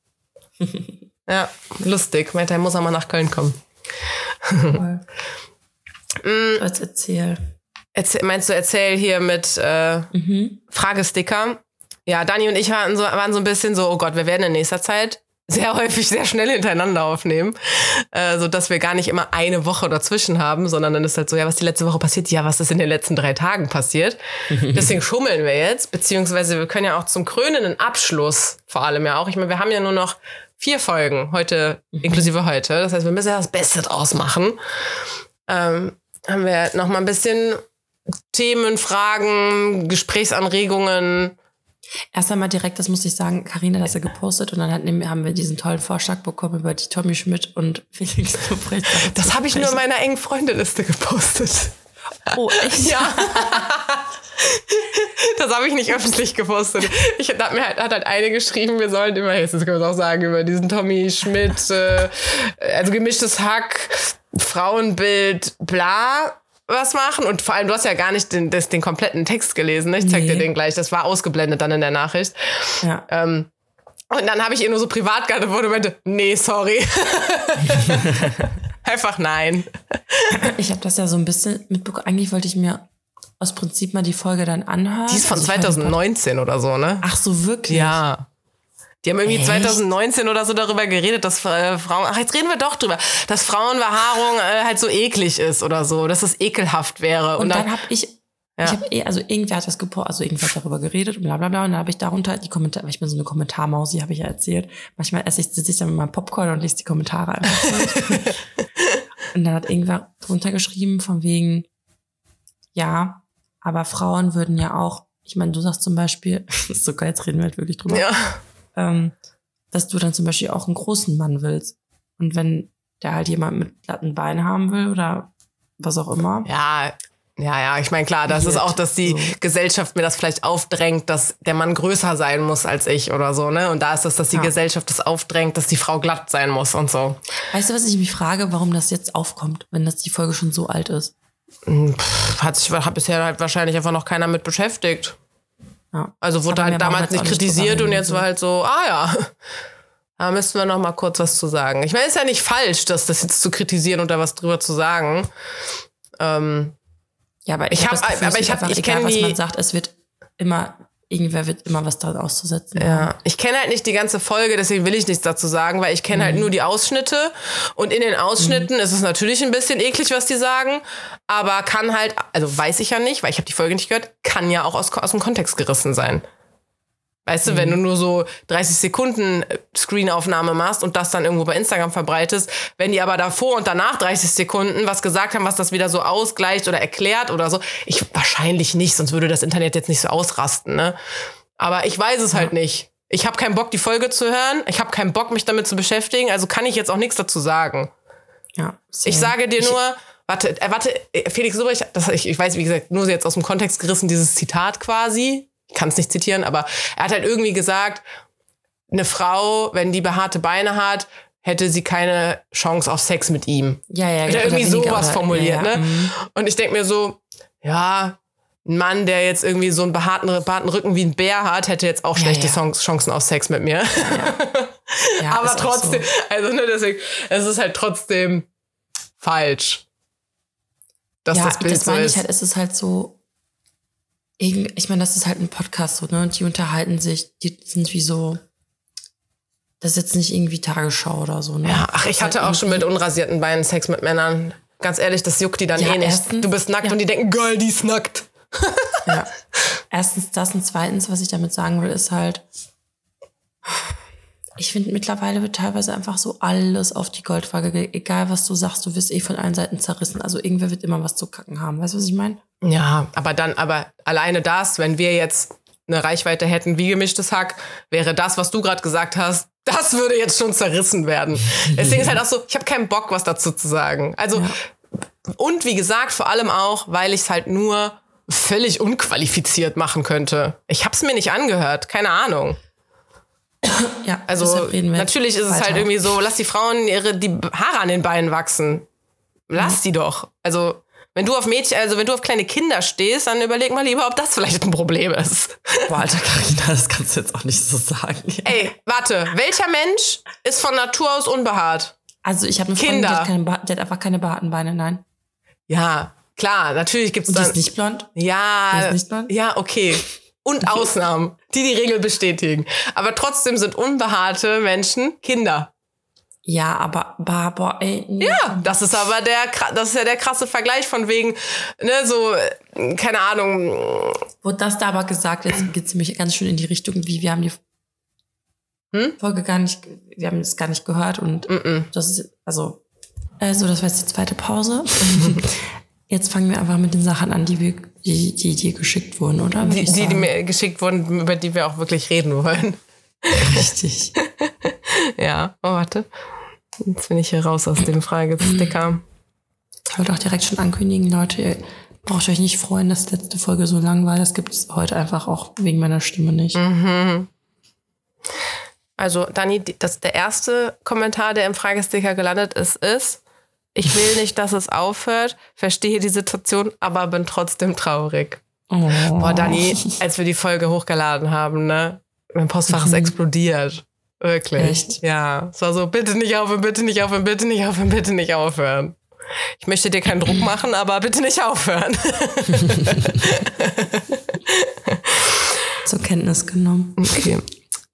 Ja, lustig. Meinte, er muss auch mal nach Köln kommen. Mm. Jetzt erzähl. Erzähl, meinst du, erzähl hier mit äh, Mhm. Fragesticker? Ja, Dani und ich waren so, waren so ein bisschen so, oh Gott, wir werden in nächster Zeit sehr häufig sehr schnell hintereinander aufnehmen, äh, so dass wir gar nicht immer eine Woche dazwischen haben, sondern dann ist halt so, ja, was die letzte Woche passiert, ja, was ist in den letzten drei Tagen passiert. Deswegen schummeln wir jetzt, beziehungsweise wir können ja auch zum krönenden Abschluss vor allem ja auch. Ich meine, wir haben ja nur noch vier Folgen heute, inklusive heute. Das heißt, wir müssen ja das Beste draus machen. Ähm, haben wir noch mal ein bisschen Themen, Fragen, Gesprächsanregungen. Erst einmal direkt, das muss ich sagen, Karina hat das ja gepostet und dann hat, haben wir diesen tollen Vorschlag bekommen über die Tommy Schmidt und Felix Lobrecht. Das habe ich nur in meiner engen Freundeliste gepostet. Oh, echt? Ja. Das habe ich nicht öffentlich gepostet. Ich hat mir halt, hat halt eine geschrieben, wir sollen immer, jetzt können wir es auch sagen, über diesen Tommy Schmidt, äh, also gemischtes Hack, Frauenbild, bla, was machen. Und vor allem, du hast ja gar nicht den, das, den kompletten Text gelesen. Ne? Ich zeig dir Nee. den gleich. Das war ausgeblendet dann in der Nachricht. Ja. Ähm, Und dann habe ich ihr nur so privat geantwortet und meinte, nee, sorry. Einfach nein. Ich habe das ja so ein bisschen mitbekommen. Eigentlich wollte ich mir aus Prinzip mal die Folge dann anhören. Die ist von Also ich fand 2019 oder so, ne? Ach so, wirklich? Ja. Die haben irgendwie Echt? 2019 oder so darüber geredet, dass äh, Frauen, ach jetzt reden wir doch drüber, dass Frauenbehaarung äh, halt so eklig ist oder so, dass es ekelhaft wäre. Und, dann, habe ich, Ja. ich habe eh, also irgendwer hat das gepostet, also irgendwer hat darüber geredet und bla bla bla. Und dann habe ich darunter die Kommentare, ich bin so eine Kommentarmaus, die habe ich ja erzählt. Manchmal esse ich, sitze ich dann mit meinem Popcorn und lese die Kommentare einfach. und dann hat irgendwer drunter geschrieben, von wegen, ja, aber Frauen würden ja auch, ich meine, du sagst zum Beispiel, ist so geil, jetzt reden wir halt wirklich drüber, ja. ähm, dass du dann zum Beispiel auch einen großen Mann willst. Und wenn der halt jemand mit glatten Beinen haben will oder was auch immer. ja, ja, ja, ich meine, klar, das ist Weird. auch, dass die So. Gesellschaft mir das vielleicht aufdrängt, dass der Mann größer sein muss als ich oder so, ne? Und da ist es, dass die Ja. Gesellschaft das aufdrängt, dass die Frau glatt sein muss und so. Weißt du, was ich mich frage, warum das jetzt aufkommt, wenn das die Folge schon so alt ist? Pff, Hat sich hat bisher halt wahrscheinlich einfach noch keiner mit beschäftigt. Ja. Also wurde halt damals nicht nicht kritisiert drüber und jetzt war halt so, ah ja, da müssten wir noch mal kurz was zu sagen. Ich meine, ist ja nicht falsch, das, das jetzt zu kritisieren und da was drüber zu sagen. Ähm, Ja, aber Ich hab hab- das Gefühl, aber ich hab- ich egal, kenn was die- man sagt, es wird immer, irgendwer wird immer was daran auszusetzen. haben. ja, ich kenne halt nicht die ganze Folge, deswegen will ich nichts dazu sagen, weil ich kenne halt nur die Ausschnitte und in den Ausschnitten ist es natürlich ein bisschen eklig, was die sagen, aber kann halt, also weiß ich ja nicht, weil ich habe die Folge nicht gehört, kann ja auch aus, aus dem Kontext gerissen sein. Weißt du, wenn du nur so 30 Sekunden äh, Screenaufnahme machst und das dann irgendwo bei Instagram verbreitest, wenn die aber davor und danach 30 Sekunden was gesagt haben, was das wieder so ausgleicht oder erklärt oder so, ich wahrscheinlich nicht, sonst würde das Internet jetzt nicht so ausrasten, ne? Aber ich weiß es halt nicht. Ich habe keinen Bock, die Folge zu hören. Ich habe keinen Bock, mich damit zu beschäftigen. Also kann ich jetzt auch nichts dazu sagen. Ja, Ich sage dir nur, warte, äh, warte, äh, Felix Lobrecht, das, ich, ich weiß, wie gesagt, nur jetzt aus dem Kontext gerissen, dieses Zitat quasi. Ich kann es nicht zitieren, aber er hat halt irgendwie gesagt, eine Frau, wenn die behaarte Beine hat, hätte sie keine Chance auf Sex mit ihm. Ja, ja, oder irgendwie sowas oder- formuliert, ja, ja, ne? mhm. Und ich denk mir so, ja, ein Mann, der jetzt irgendwie so einen behaarten, behaarten Rücken wie ein Bär hat, hätte jetzt auch Ja, schlechte ja. Chance- Chancen auf Sex mit mir. Ja, Aber trotzdem, So. also ne, deswegen, es ist halt trotzdem falsch. Dass das Bild das so ist. ich halt, es ist halt so, ich meine, das ist halt ein Podcast so, ne? Und die unterhalten sich, die sind wie so, das ist jetzt nicht irgendwie Tagesschau oder so, ne? ja, ach, ich hatte halt auch schon mit unrasierten Beinen Sex mit Männern. Ganz ehrlich, das juckt die dann Ja, eh nicht. erstens- du bist nackt ja. und die denken, geil, die ist nackt. Ja. Erstens das und zweitens, was ich damit sagen will, ist halt, ich finde mittlerweile wird teilweise einfach so alles auf die Goldwaage, ge- egal was du sagst, du wirst eh von allen Seiten zerrissen. Also irgendwer wird immer was zu kacken haben. Weißt du, was ich meine? Ja, aber dann, aber alleine das, wenn wir jetzt eine Reichweite hätten wie gemischtes Hack, wäre das, was du gerade gesagt hast, das würde jetzt schon zerrissen werden. Deswegen ist halt auch so, ich habe keinen Bock, was dazu zu sagen. Also, und wie gesagt, vor allem auch, weil ich es halt nur völlig unqualifiziert machen könnte. Ich habe es mir nicht angehört, keine Ahnung. Ja, Also natürlich ist es weiter. halt irgendwie so, lass die Frauen ihre die Haare an den Beinen wachsen. Lass die doch. Also wenn du auf Mädchen, also wenn du auf kleine Kinder stehst, dann überleg mal lieber, ob das vielleicht ein Problem ist. Boah, Alter, Carina, das kannst du jetzt auch nicht so sagen. Ey, warte, welcher Mensch ist von Natur aus unbehaart? Also ich habe eine Kinder. Freundin, die hat, keine, die hat einfach keine behaarten Beine, nein. Ja, klar, natürlich gibt's Und die dann. ist nicht blond? ja, die ist nicht blond? ja, okay. Und Ausnahmen, die die Regel bestätigen. Aber trotzdem sind unbehaarte Menschen Kinder. Ja, aber, boah, ey. nee. Ja, das ist aber der, das ist ja der krasse Vergleich von wegen, ne, so, keine Ahnung, Wurde das da aber gesagt, jetzt geht's nämlich ganz schön in die Richtung, wie wir haben die Hm? Folge gar nicht, wir haben es gar nicht gehört und mm, das ist, also, also das war jetzt die zweite Pause. jetzt fangen wir einfach mit den Sachen an, die wir, die, die dir geschickt wurden, oder? Die, die, die mir geschickt wurden, über die wir auch wirklich reden wollen. Richtig. Ja, oh, warte. Jetzt bin ich hier raus aus dem Fragesticker. Ich wollte auch direkt schon ankündigen, Leute, ihr braucht euch nicht freuen, dass die letzte Folge so lang war. Das gibt's heute einfach auch wegen meiner Stimme nicht. Mhm. Also, Dani, das, der erste Kommentar, der im Fragesticker gelandet ist, ist, ich will nicht, dass es aufhört, verstehe die Situation, aber bin trotzdem traurig. Oh. Boah, Dani, als wir die Folge hochgeladen haben, ne? Mein Postfach Mhm. ist explodiert. Wirklich. Echt? Ja. Es war so, bitte nicht aufhören, bitte nicht aufhören, bitte nicht aufhören, bitte nicht aufhören. Ich möchte dir keinen Druck machen, aber bitte nicht aufhören. Zur Kenntnis genommen. Okay.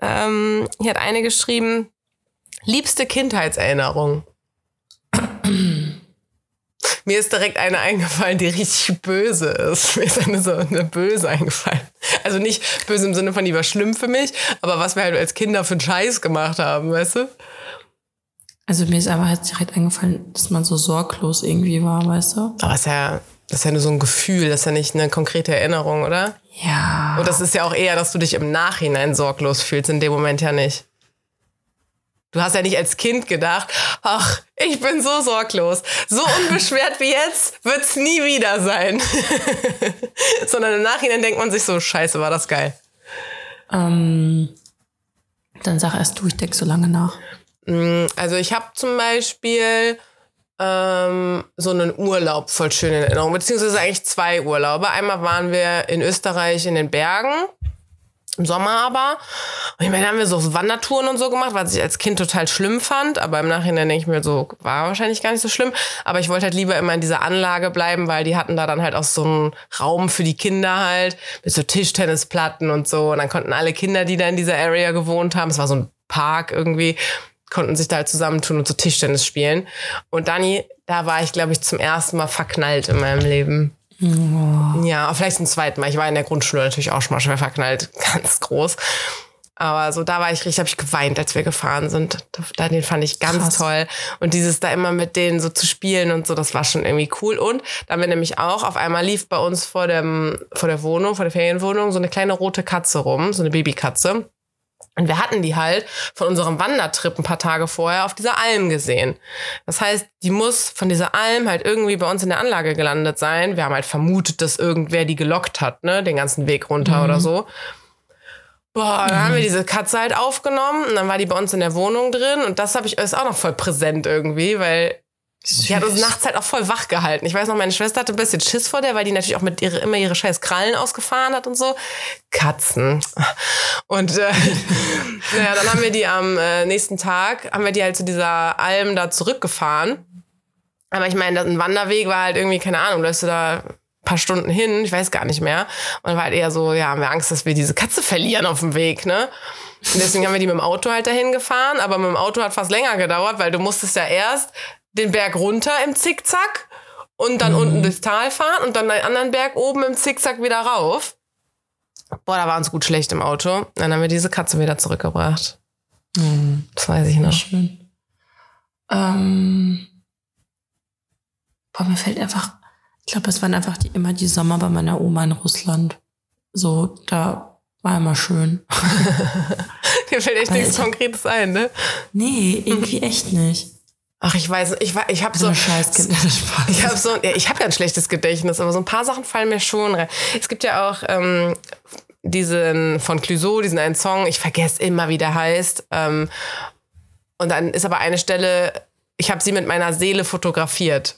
Ähm, hier hat eine geschrieben, liebste Kindheitserinnerung. Mir ist direkt eine eingefallen, die richtig böse ist. Mir ist eine so eine böse eingefallen. Also nicht böse im Sinne von, die war schlimm für mich, aber was wir halt als Kinder für einen Scheiß gemacht haben, weißt du? Also mir ist aber halt direkt eingefallen, dass man so sorglos irgendwie war, weißt du? Aber ist ja, das ist ja nur so ein Gefühl, das ist ja nicht eine konkrete Erinnerung, oder? Ja. Und das ist ja auch eher, dass du dich im Nachhinein sorglos fühlst, in dem Moment ja nicht. Du hast ja nicht als Kind gedacht, ach, ich bin so sorglos, so unbeschwert wie jetzt wird's nie wieder sein. Sondern im Nachhinein denkt man sich so, scheiße, war das geil. Ähm, dann sag erst du, ich denke so lange nach. Mm, also ich habe zum Beispiel ähm, so einen Urlaub voll schön in Erinnerung, beziehungsweise eigentlich zwei Urlaube. Einmal waren wir in Österreich in den Bergen im Sommer aber. Und ich meine, da haben wir so Wandertouren und so gemacht, was ich als Kind total schlimm fand. Aber im Nachhinein denke ich mir so, war wahrscheinlich gar nicht so schlimm. Aber ich wollte halt lieber immer in dieser Anlage bleiben, weil die hatten da dann halt auch so einen Raum für die Kinder halt, mit so Tischtennisplatten und so. Und dann konnten alle Kinder, die da in dieser Area gewohnt haben, es war so ein Park irgendwie, konnten sich da halt zusammentun und so Tischtennis spielen. Und Dani, da war ich, glaube ich, zum ersten Mal verknallt in meinem Leben. Oh. Ja, vielleicht zum zweiten Mal. Ich war in der Grundschule natürlich auch schon mal schwer verknallt, ganz groß. Aber so da war ich richtig, habe ich geweint, als wir gefahren sind. Da, den fand ich ganz Krass. toll. Und dieses da immer mit denen so zu spielen und so, das war schon irgendwie cool. Und da haben wir nämlich auch, auf einmal lief bei uns vor, dem, vor der Wohnung, vor der Ferienwohnung, so eine kleine rote Katze rum, so eine Babykatze. Und wir hatten die halt von unserem Wandertrip ein paar Tage vorher auf dieser Alm gesehen. Das heißt, die muss von dieser Alm halt irgendwie bei uns in der Anlage gelandet sein. Wir haben halt vermutet, dass irgendwer die gelockt hat, ne, den ganzen Weg runter mhm. oder so. Boah, dann mhm. haben wir diese Katze halt aufgenommen und dann war die bei uns in der Wohnung drin und das habe ich ist auch noch voll präsent irgendwie, weil Süß. Die hat uns nachts halt auch voll wach gehalten. Ich weiß noch, meine Schwester hatte ein bisschen Schiss vor der, weil die natürlich auch mit ihre, immer ihre scheiß Krallen ausgefahren hat und so. Katzen. Und äh, naja, dann haben wir die am äh, nächsten Tag, haben wir die halt zu dieser Alm da zurückgefahren. Aber ich meine, ein Wanderweg war halt irgendwie, keine Ahnung, läufst du da ein paar Stunden hin, ich weiß gar nicht mehr. Und war halt eher so, ja, haben wir Angst, dass wir diese Katze verlieren auf dem Weg, ne? Und deswegen haben wir die mit dem Auto halt dahin gefahren, aber mit dem Auto hat fast länger gedauert, weil du musstest ja erst den Berg runter im Zickzack und dann mhm. unten durchs Tal fahren und dann den anderen Berg oben im Zickzack wieder rauf. Boah, da war uns gut schlecht im Auto. Dann haben wir diese Katze wieder zurückgebracht. Mhm. Das weiß ich noch. Schön. Ähm, boah, mir fällt einfach, ich glaube, es waren einfach die, immer die Sommer bei meiner Oma in Russland. So, da war immer schön. Dir fällt echt nichts Konkretes ein, ne? Nee, irgendwie echt nicht. Ach, ich weiß, ich, ich habe so, ich habe so, ja, ich habe ja ein schlechtes Gedächtnis, aber so ein paar Sachen fallen mir schon rein. Es gibt ja auch ähm, diesen von Clouseau, diesen einen Song, ich vergesse immer, wie der heißt. Ähm, und dann ist aber eine Stelle, ich habe sie mit meiner Seele fotografiert.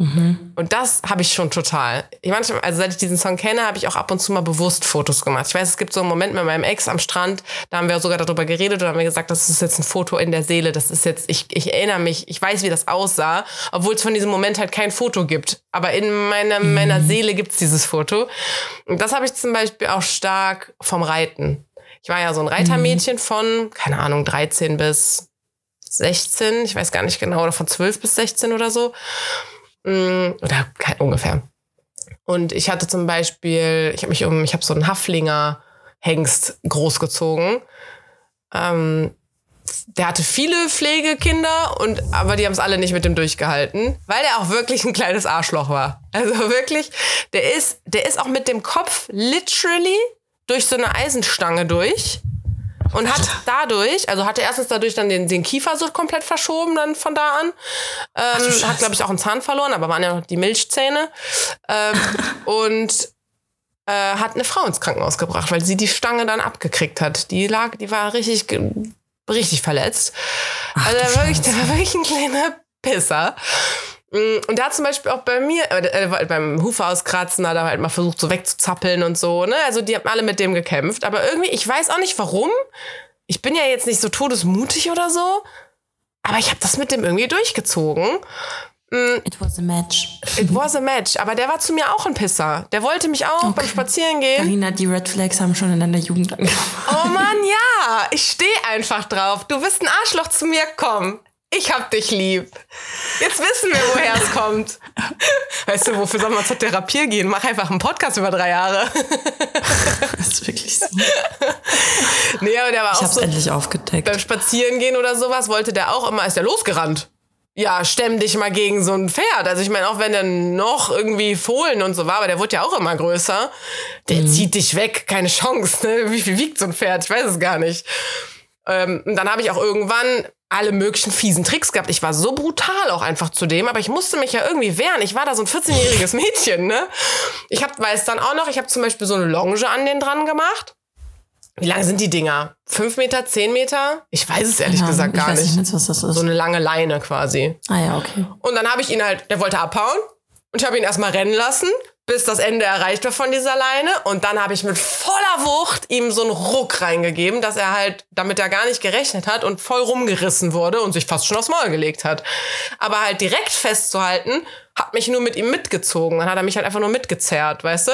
Mhm. Und das habe ich schon total. Ich manchmal, also seit ich diesen Song kenne, habe ich auch ab und zu mal bewusst Fotos gemacht. Ich weiß, es gibt so einen Moment mit meinem Ex am Strand, da haben wir sogar darüber geredet und haben mir gesagt, das ist jetzt ein Foto in der Seele. Das ist jetzt, ich, ich erinnere mich, ich weiß, wie das aussah, obwohl es von diesem Moment halt kein Foto gibt. Aber in meiner, mhm. meiner Seele gibt es dieses Foto. Und das habe ich zum Beispiel auch stark vom Reiten. Ich war ja so ein Reitermädchen mhm. von, keine Ahnung, 13 bis 16, ich weiß gar nicht genau, oder von 12 bis 16 oder so. Mm, oder ungefähr. Und ich hatte zum Beispiel, ich habe mich um, ich habe so einen Haflinger Hengst großgezogen. Ähm, der hatte viele Pflegekinder und aber die haben es alle nicht mit dem durchgehalten, weil der auch wirklich ein kleines Arschloch war. Also wirklich, der ist, der ist auch mit dem Kopf literally durch so eine Eisenstange durch und hat dadurch, also hatte erstens dadurch dann den, den Kiefer so komplett verschoben dann von da an. Ähm, Ach, hat, glaube ich, auch einen Zahn verloren, aber waren ja noch die Milchzähne. Ähm, und äh, hat eine Frau ins Krankenhaus gebracht, weil sie die Stange dann abgekriegt hat. Die lag, die war richtig, richtig verletzt. Ach, also wirklich, der war wirklich ein kleiner Pisser. Mm, und hat zum Beispiel auch bei mir, äh, äh beim Hufe auskratzen, hat er halt mal versucht, so wegzuzappeln und so, ne? Also die haben alle mit dem gekämpft. Aber irgendwie, ich weiß auch nicht warum. ich bin ja jetzt nicht so todesmutig oder so, aber ich habe das mit dem irgendwie durchgezogen. Mm. It was a match. It was a match. Aber der war zu mir auch ein Pisser. Der wollte mich auch okay. beim Spazierengehen. Carina, die Red Flags haben schon in deiner Jugend angefangen. Oh Mann, ja. Ich stehe einfach drauf. Du bist ein Arschloch zu mir, komm. Ich hab dich lieb. Jetzt wissen wir, woher es kommt. Weißt du, wofür soll man zur Therapie gehen? Mach einfach einen Podcast über drei Jahre. Das ist wirklich so. Nee, aber der war ich auch hab's so. endlich aufgedeckt. Beim Spazierengehen oder sowas wollte der auch immer, ist der losgerannt. Ja, stemm dich mal gegen so ein Pferd. Also ich meine, auch wenn der noch irgendwie Fohlen und so war, aber der wurde ja auch immer größer. Der mhm. zieht dich weg, keine Chance. Ne? Wie viel wiegt so ein Pferd? Ich weiß es gar nicht. Ähm, und dann habe ich auch irgendwann alle möglichen fiesen Tricks gehabt. Ich war so brutal auch einfach zu dem, aber ich musste mich ja irgendwie wehren. Ich war da so ein 14-jähriges Mädchen, ne? Ich hab, weiß dann auch noch, ich habe zum Beispiel so eine Longe an den dran gemacht. Wie lang sind die Dinger? Fünf Meter, zehn Meter? Ich weiß es ehrlich ja, gesagt gar nicht. nicht was das ist. So eine lange Leine quasi. Ah ja, okay. Und dann habe ich ihn halt, der wollte abhauen und ich habe ihn erstmal rennen lassen bis das Ende erreicht war von dieser Leine. Und dann habe ich mit voller Wucht ihm so einen Ruck reingegeben, dass er halt, damit er gar nicht gerechnet hat und voll rumgerissen wurde und sich fast schon aufs Maul gelegt hat. Aber halt direkt festzuhalten, hat mich nur mit ihm mitgezogen. Dann hat er mich halt einfach nur mitgezerrt, weißt du?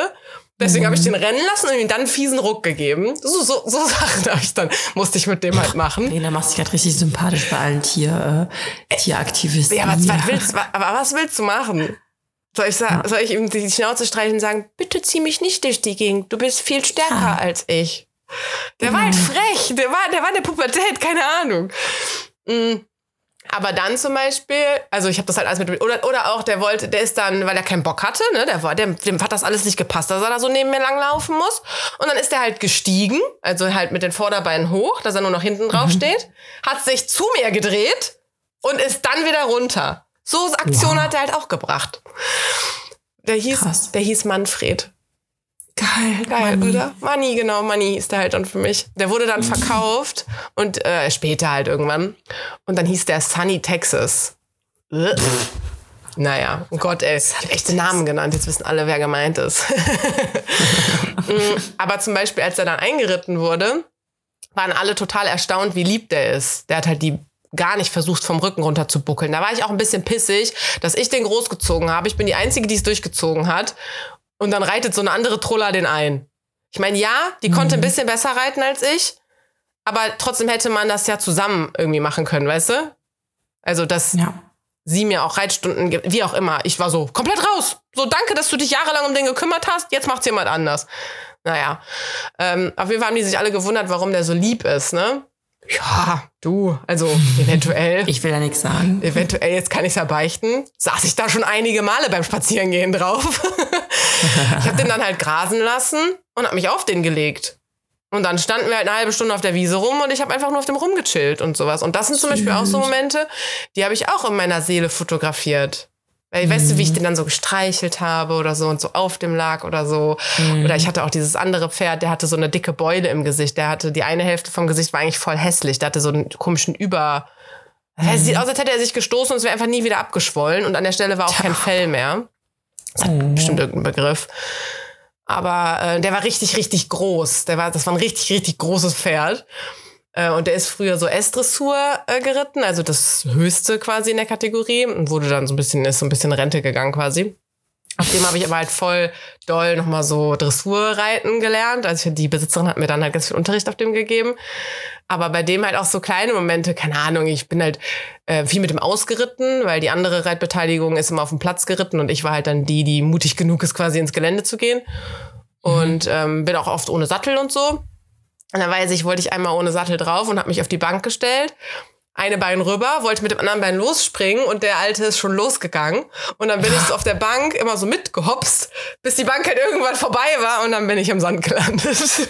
Deswegen mhm. habe ich den rennen lassen und ihm dann einen fiesen Ruck gegeben. So, so, so Sachen habe ich dann, musste ich mit dem halt machen. Lena machst dich gerade richtig sympathisch bei allen Tier, äh, Tieraktivisten. Ja, aber was, willst, aber was willst du machen? Soll ich, sagen, soll ich ihm die Schnauze streichen und sagen, bitte zieh mich nicht durch die Gegend, du bist viel stärker ja. als ich. Der war halt frech, der war, der war in der Pubertät, keine Ahnung. Mhm. Aber dann zum Beispiel, also ich habe das halt alles mit oder oder auch der wollte, der ist dann, weil er keinen Bock hatte, ne, der war, dem, dem hat das alles nicht gepasst, dass er da so neben mir langlaufen muss. Und dann ist er halt gestiegen, also halt mit den Vorderbeinen hoch, dass er nur noch hinten drauf mhm. steht, hat sich zu mir gedreht und ist dann wieder runter. So Aktionen wow. hat er halt auch gebracht. Der hieß, Krass. der hieß Manfred. Geil. Geil, Money. oder? Money, genau, Money hieß der halt dann für mich. Der wurde dann verkauft und äh, später halt irgendwann. Und dann hieß der Sunny Texas. naja, oh Gott, ey, hat echte Namen genannt. Jetzt wissen alle, wer gemeint ist. Mm, aber zum Beispiel, als er dann eingeritten wurde, waren alle total erstaunt, wie lieb der ist. Der hat halt die gar nicht versucht, vom Rücken runter zu buckeln. Da war ich auch ein bisschen pissig, dass ich den großgezogen habe. Ich bin die Einzige, die es durchgezogen hat. Und dann reitet so eine andere Troller den ein. Ich meine, ja, die mhm. konnte ein mhm. bisschen besser reiten als ich, aber trotzdem hätte man das ja zusammen irgendwie machen können, weißt du? Also, dass ja. sie mir auch Reitstunden gibt, wie auch immer. Ich war so komplett raus. So, danke, dass du dich jahrelang um den gekümmert hast. Jetzt macht's jemand anders. Naja. Ähm, auf jeden Fall haben die sich alle gewundert, warum der so lieb ist, ne? Ja, du, also eventuell. Ich will ja nichts sagen. Eventuell, jetzt kann ich es ja beichten. Saß ich da schon einige Male beim Spazierengehen drauf. ich habe den dann halt grasen lassen und habe mich auf den gelegt. Und dann standen wir halt eine halbe Stunde auf der Wiese rum und ich habe einfach nur auf dem rumgechillt und sowas. Und das sind zum Beispiel auch so Momente, die habe ich auch in meiner Seele fotografiert. Weil, mhm. weißt du, wie ich den dann so gestreichelt habe oder so und so auf dem lag oder so. Mhm. Oder ich hatte auch dieses andere Pferd, der hatte so eine dicke Beule im Gesicht. Der hatte die eine Hälfte vom Gesicht war eigentlich voll hässlich. Der hatte so einen komischen Über. Mhm. Es sieht aus, als hätte er sich gestoßen und es wäre einfach nie wieder abgeschwollen. Und an der Stelle war auch kein Fell mehr. Das hat oh. bestimmt irgendeinen Begriff. Aber äh, der war richtig, richtig groß. Der war, das war ein richtig, richtig großes Pferd. Äh, und der ist früher so S-Dressur äh, geritten, also das höchste quasi in der Kategorie und wurde dann so ein bisschen, ist so ein bisschen Rente gegangen quasi. Auf dem habe ich aber halt voll doll nochmal so Dressurreiten gelernt. Also die Besitzerin hat mir dann halt ganz viel Unterricht auf dem gegeben. Aber bei dem halt auch so kleine Momente, keine Ahnung, ich bin halt äh, viel mit dem ausgeritten, weil die andere Reitbeteiligung ist immer auf dem Platz geritten und ich war halt dann die, die mutig genug ist, quasi ins Gelände zu gehen. Und ähm, bin auch oft ohne Sattel und so. Und dann weiß ich, wollte ich einmal ohne Sattel drauf und habe mich auf die Bank gestellt. Eine Bein rüber, wollte mit dem anderen Bein losspringen und der Alte ist schon losgegangen. Und dann bin ich so auf der Bank immer so mitgehopst, bis die Bank halt irgendwann vorbei war und dann bin ich im Sand gelandet.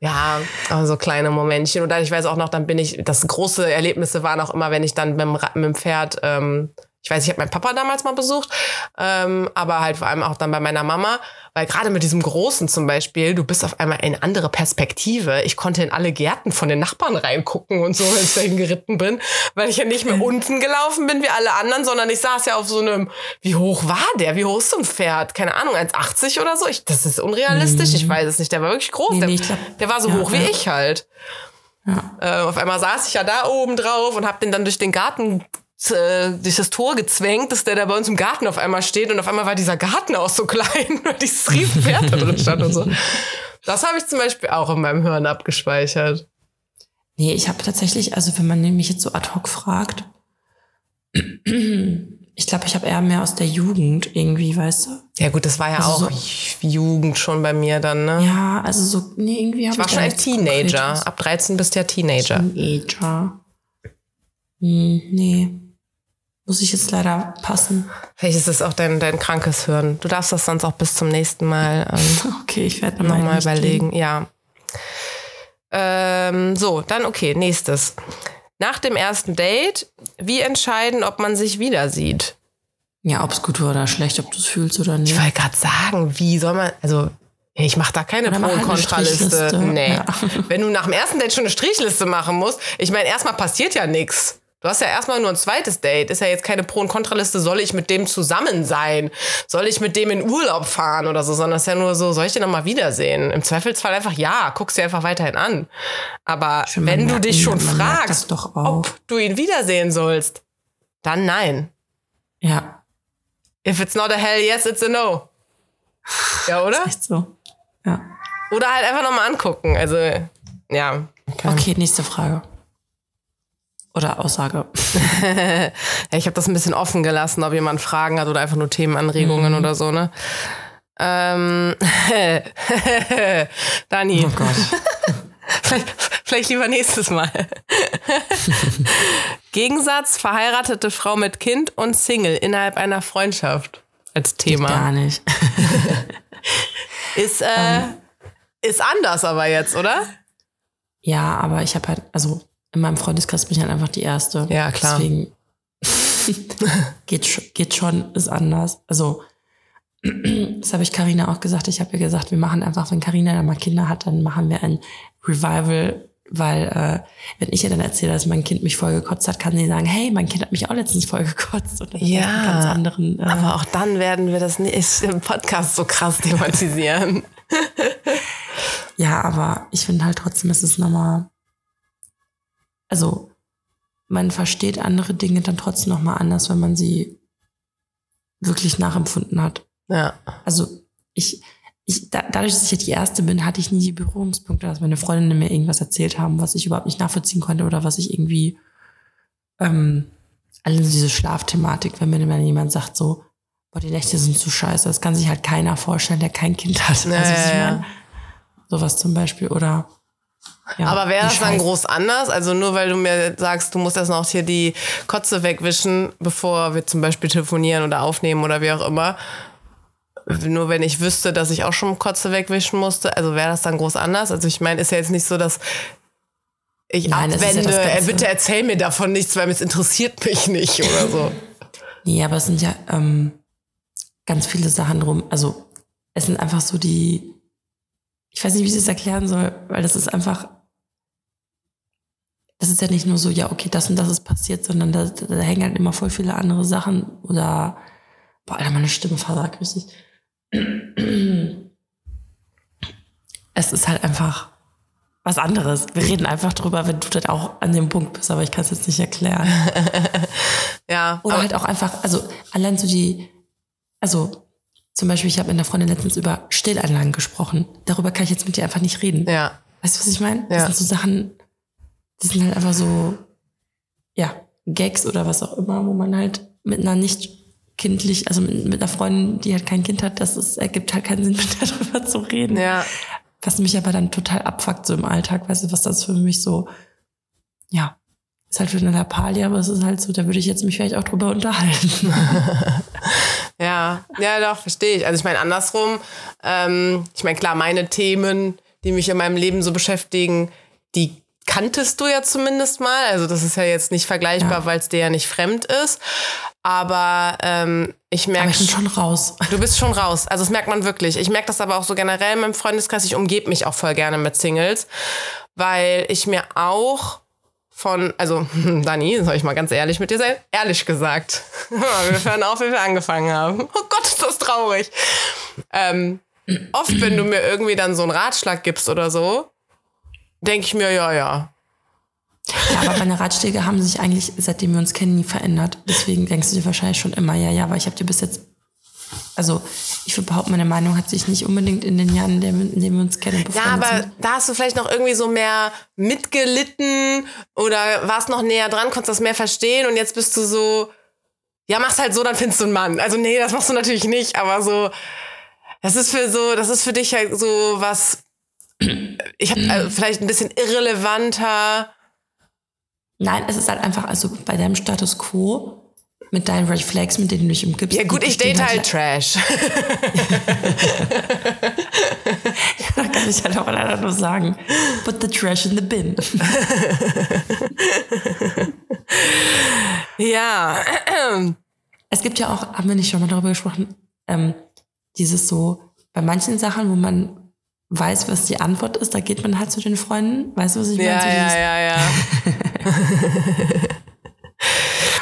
ja, aber so kleine Momentchen. Und dann, ich weiß auch noch, dann bin ich, das große Erlebnisse waren auch immer, wenn ich dann mit dem, mit dem Pferd ähm, Ich weiß, ich habe meinen Papa damals mal besucht, ähm, aber halt vor allem auch dann bei meiner Mama, weil gerade mit diesem Großen zum Beispiel, du bist auf einmal in andere Perspektive. Ich konnte in alle Gärten von den Nachbarn reingucken und so, wenn ich dahin geritten bin, weil ich ja nicht mehr unten gelaufen bin wie alle anderen, sondern ich saß ja auf so einem, wie hoch war der? Wie hoch ist so ein Pferd? Keine Ahnung, 1,80 oder so? Ich, das ist unrealistisch, ich weiß es nicht. Der war wirklich groß. Der, der war so ja, hoch wie ja. ich halt. Ja. Äh, auf einmal saß ich ja da oben drauf und hab den dann durch den Garten äh, durch das Tor gezwängt, dass der da bei uns im Garten auf einmal steht und auf einmal war dieser Garten auch so klein, weil dieses riesen Pferd da drin stand und so. Das habe ich zum Beispiel auch in meinem Hirn abgespeichert. Nee, ich habe tatsächlich, also wenn man mich jetzt so ad hoc fragt, ich glaube, ich habe eher mehr aus der Jugend irgendwie, weißt du? Ja gut, das war ja Also auch Jugend schon bei mir dann, ne? Ja, also so, nee, irgendwie habe ich war schon ein Teenager. Ab 13 bist du ja Teenager. Teenager. Hm, nee. Muss ich jetzt leider passen. Vielleicht ist das auch dein, dein krankes Hirn. Du darfst das sonst auch bis zum nächsten Mal ähm, Okay, ich werde nochmal überlegen. Ja. Ähm, so, dann okay, nächstes. Nach dem ersten Date, wie entscheiden, ob man sich wieder sieht? Ja, ob es gut war oder schlecht, ob du es fühlst oder nicht. Ich wollte gerade sagen, wie soll man, also ich mache da keine Oder Pro- mach und eine Kontraliste. Strichliste. Nee. Ja. Wenn du nach dem ersten Date schon eine Strichliste machen musst, ich meine, erstmal passiert ja nichts. Du hast ja erstmal nur ein zweites Date. Ist ja jetzt keine Pro- und Kontraliste, soll ich mit dem zusammen sein? Soll ich mit dem in Urlaub fahren oder so? Sondern es ist ja nur so, soll ich den nochmal wiedersehen? Im Zweifelsfall einfach ja, guckst dir einfach weiterhin an. Aber man wenn du dich schon fragst, ob du ihn wiedersehen sollst, dann nein. Ja, If it's not a hell yes, it's a no. Ja, oder? echt so. Ja. Oder halt einfach nochmal angucken. Also, ja. Okay, nächste Frage. Oder Aussage. Ich habe das ein bisschen offen gelassen, ob jemand Fragen hat oder einfach nur Themenanregungen Mhm. oder so, ne? Ähm, Dani, Oh Gott. vielleicht, vielleicht lieber nächstes Mal. Gegensatz, verheiratete Frau mit Kind und Single innerhalb einer Freundschaft als Thema. Gar nicht. Ist, äh, Ähm. ist anders aber jetzt, oder? Ja, aber ich habe halt, also in meinem Freundeskreis bin ich halt einfach die Erste. Ja, klar. Deswegen geht, geht schon, ist anders. Also, das habe ich Karina auch gesagt. Ich habe ihr gesagt, wir machen einfach, wenn Karina dann mal Kinder hat, dann machen wir ein Revival, weil äh, wenn ich ihr dann erzähle, dass mein Kind mich voll gekotzt hat, kann sie sagen, hey, mein Kind hat mich auch letztens voll gekotzt. Und Ja, einen ganz anderen. Äh, Aber auch dann werden wir das nicht im Podcast so krass thematisieren. Ja, aber ich finde halt trotzdem, es ist nochmal, also man versteht andere Dinge dann trotzdem nochmal anders, wenn man sie wirklich nachempfunden hat. Ja. Also ich, ich da, dadurch, dass ich ja die Erste bin, hatte ich nie die Berührungspunkte, dass meine Freundinnen mir irgendwas erzählt haben, was ich überhaupt nicht nachvollziehen konnte oder was ich irgendwie, ähm, alle diese Schlafthematik, wenn mir dann jemand sagt so, boah, die Nächte sind zu scheiße, das kann sich halt keiner vorstellen, der kein Kind hat. Ja, also, was ja, ja. Sowas zum Beispiel oder ja, Aber wäre das dann Scheiße- groß anders? Also nur weil du mir sagst, du musst erst noch hier die Kotze wegwischen, bevor wir zum Beispiel telefonieren oder aufnehmen oder wie auch immer. Nur wenn ich wüsste, dass ich auch schon Kotze wegwischen musste, also wäre das dann groß anders? Also ich meine, ist ja jetzt nicht so, dass ich Nein, ja abwende, Ganze- bitte erzähl mir davon nichts, weil es interessiert mich nicht oder so. Nee, aber es sind ja ähm, ganz viele Sachen drum. Also es sind einfach so die, ich weiß nicht, wie ich es erklären soll, weil das ist einfach, das ist ja nicht nur so, ja, okay, das und das ist passiert, sondern da, da hängen halt immer voll viele andere Sachen oder, boah, Alter, meine Stimme versagt richtig. Es ist halt einfach was anderes. Wir reden einfach drüber, wenn du dann auch an dem Punkt bist, aber ich kann es jetzt nicht erklären. Ja, Oder halt auch einfach, also allein so die, also zum Beispiel, ich habe mit einer Freundin letztens über Stillanlagen gesprochen. Darüber kann ich jetzt mit dir einfach nicht reden. ja. Weißt du, was ich meine? Das Ja. sind so Sachen, die sind halt einfach so, ja, Gags oder was auch immer, wo man halt mit einer nicht kindlich, also mit, mit einer Freundin, die halt kein Kind hat, das ist, ergibt halt keinen Sinn, mit darüber zu reden. Ja, Was mich aber dann total abfuckt so im Alltag, weißt du, was das für mich so, ja, ist halt für eine Lappalie, aber es ist halt so, da würde ich jetzt mich vielleicht auch drüber unterhalten. Ja, ja, doch, verstehe ich. Also ich meine, andersrum, ähm, ich meine, klar, meine Themen, die mich in meinem Leben so beschäftigen, die kanntest du ja zumindest mal. Also das ist ja jetzt nicht vergleichbar, Ja. weil es dir ja nicht fremd ist. Aber ähm, ich merke. Aber ich bin schon raus. Du bist schon raus. Also das merkt man wirklich. Ich merke das aber auch so generell in meinem Freundeskreis. Ich umgebe mich auch voll gerne mit Singles, weil ich mir auch von, also Dani, soll ich mal ganz ehrlich mit dir sein? Ehrlich gesagt. wir hören auf, wie wir angefangen haben. Oh Gott, ist das traurig. Ähm, oft, wenn du mir irgendwie dann so einen Ratschlag gibst oder so, denke ich mir, ja, ja, ja, aber meine Ratschläge haben sich eigentlich, seitdem wir uns kennen, nie verändert. Deswegen denkst du dir wahrscheinlich schon immer, ja, ja, aber ich habe dir bis jetzt, also ich würde behaupten, meine Meinung hat sich nicht unbedingt in den Jahren, in denen wir uns kennen, Ja, aber da hast du vielleicht noch irgendwie so mehr mitgelitten oder warst noch näher dran, konntest das mehr verstehen und jetzt bist du so, ja, mach's halt so, dann findest du einen Mann. Also nee, das machst du natürlich nicht, aber so, das ist für so, das ist für dich halt so was, ich habe also vielleicht ein bisschen irrelevanter Nein, es ist halt einfach, also bei deinem Status quo mit deinen Red Flags, mit denen du dich umgibst. Ja gut, ich date halt, halt Trash. ja, da kann ich halt auch leider nur sagen, put the trash in the bin. ja. Es gibt ja auch, haben wir nicht schon mal darüber gesprochen, ähm, dieses so, bei manchen Sachen, wo man weiß, was die Antwort ist, da geht man halt zu den Freunden. Weißt du, was ich ja, meine? Ja, ja, ja, ja.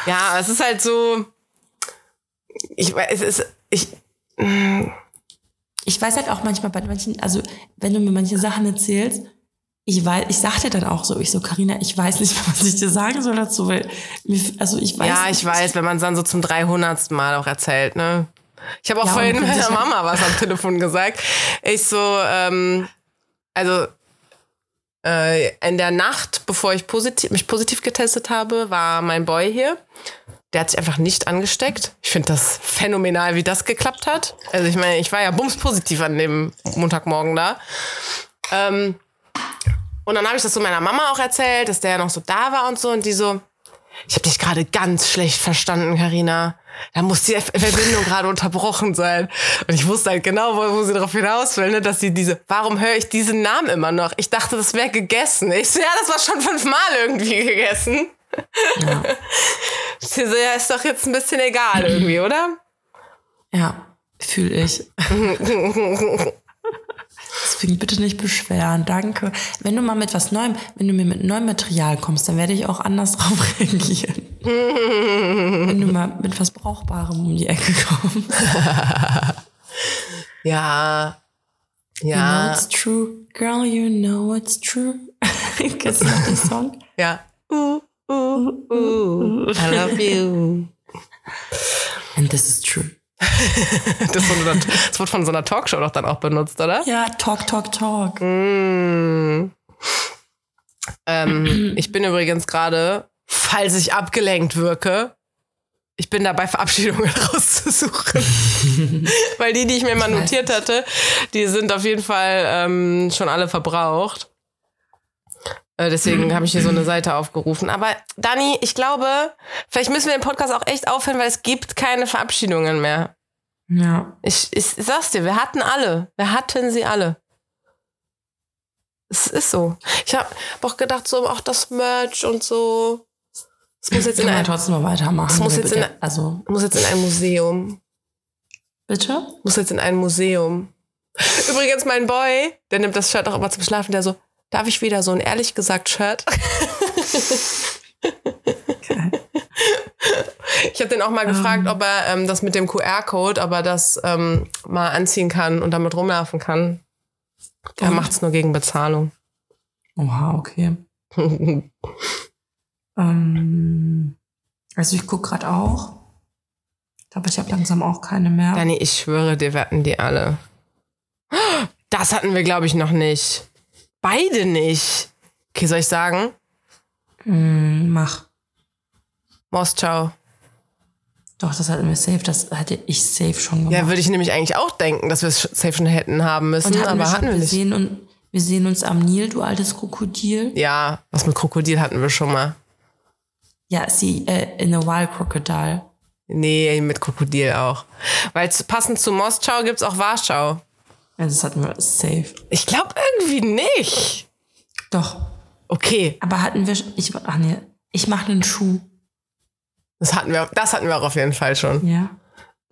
Ja, es ist halt so. Ich weiß, es ist. Ich. Ich weiß halt auch manchmal bei manchen, also wenn du mir manche Sachen erzählst, ich weiß, ich sag dir dann auch so, ich so, Karina, ich weiß nicht, was ich dir sagen soll dazu, weil, also ich weiß. Ja, ich weiß, wenn man es dann so zum 300. Mal auch erzählt, ne? Ich habe auch ja, vorhin meiner Mama was am Telefon gesagt. Ich so, ähm, also in der Nacht, bevor ich positiv, mich positiv getestet habe, war mein Boy hier. Der hat sich einfach nicht angesteckt. Ich finde das phänomenal, wie das geklappt hat. Also ich meine, ich war ja bumspositiv an dem Montagmorgen da. Ähm, und dann habe ich das so meiner Mama auch erzählt, dass der ja noch so da war und so. Und die so, ich habe dich gerade ganz schlecht verstanden, Karina. Da muss die Verbindung gerade unterbrochen sein. Und ich wusste halt genau, wo, wo sie darauf hinaus will, ne? dass sie diese, warum höre ich diesen Namen immer noch? Ich dachte, das wäre gegessen. Ich so, ja, das war schon fünfmal irgendwie gegessen. Ja. Sie so, ja, ist doch jetzt ein bisschen egal irgendwie, oder? Ja, fühle ich. Deswegen bitte nicht beschweren, danke. Wenn du mal mit was Neuem, wenn du mir mit neuem Material kommst, dann werde ich auch anders drauf reagieren. wenn du mal mit was Brauchbarem um die Ecke kommst. ja. Ja. You know it's true. Girl, you know it's true. Kennst du den Song? Ja. Uh, uh, uh, I love you. And this is true. Das, das, wird von so einer Talkshow doch dann auch benutzt, oder? Ja, Talk, Talk, Talk. Mm. Ähm, ich bin übrigens gerade, falls ich abgelenkt wirke, ich bin dabei, Verabschiedungen rauszusuchen. Weil die, die ich mir mal notiert hatte, die sind auf jeden Fall ähm, schon alle verbraucht. Äh, deswegen habe ich hier so eine Seite aufgerufen. Aber Dani, ich glaube, vielleicht müssen wir den Podcast auch echt aufhören, weil es gibt keine Verabschiedungen mehr. Ja. Ich, ich sag's dir, wir hatten alle. Wir hatten sie alle. Es ist so. Ich habe auch gedacht, so auch das Merch und so. Es muss jetzt in ein, trotzdem mal weitermachen. Es muss jetzt, in, also. muss jetzt in ein Museum. Bitte? Muss jetzt in ein Museum. Übrigens, mein Boy, der nimmt das Shirt auch immer zum Schlafen, der so, Darf ich wieder so ein ehrlich gesagt Shirt? Okay. Ich habe den auch mal gefragt, um. Ähm. ob er ähm, das mit dem QR-Code, ob er das ähm, mal anziehen kann und damit rumlaufen kann. Er um. macht es nur gegen Bezahlung. Oha, okay. ähm, also ich gucke gerade auch. Aber ich habe langsam auch keine mehr. Dani, ich schwöre dir, wir hatten die alle. Das hatten wir, glaube ich, noch nicht. Beide nicht. Okay, soll ich sagen? Mm, mach. Moskau. Doch, das hatten wir safe. Das hatte ich safe schon gemacht. Ja, würde ich nämlich eigentlich auch denken, dass wir es safe schon hätten haben müssen. hatten aber wir hatten wir nicht. Sehen und, wir sehen uns am Nil, du altes Krokodil. Ja, was mit Krokodil hatten wir schon mal. Ja, sie äh, in a wild crocodile. Nee, mit Krokodil auch. Weil passend zu Moskau gibt es auch Warschau. Ja, das hatten wir safe. Ich glaube irgendwie nicht. Doch. Okay. Aber hatten wir. Ich, ach nee, ich mache einen Schuh. Das hatten wir, das hatten wir auch auf jeden Fall schon. Ja.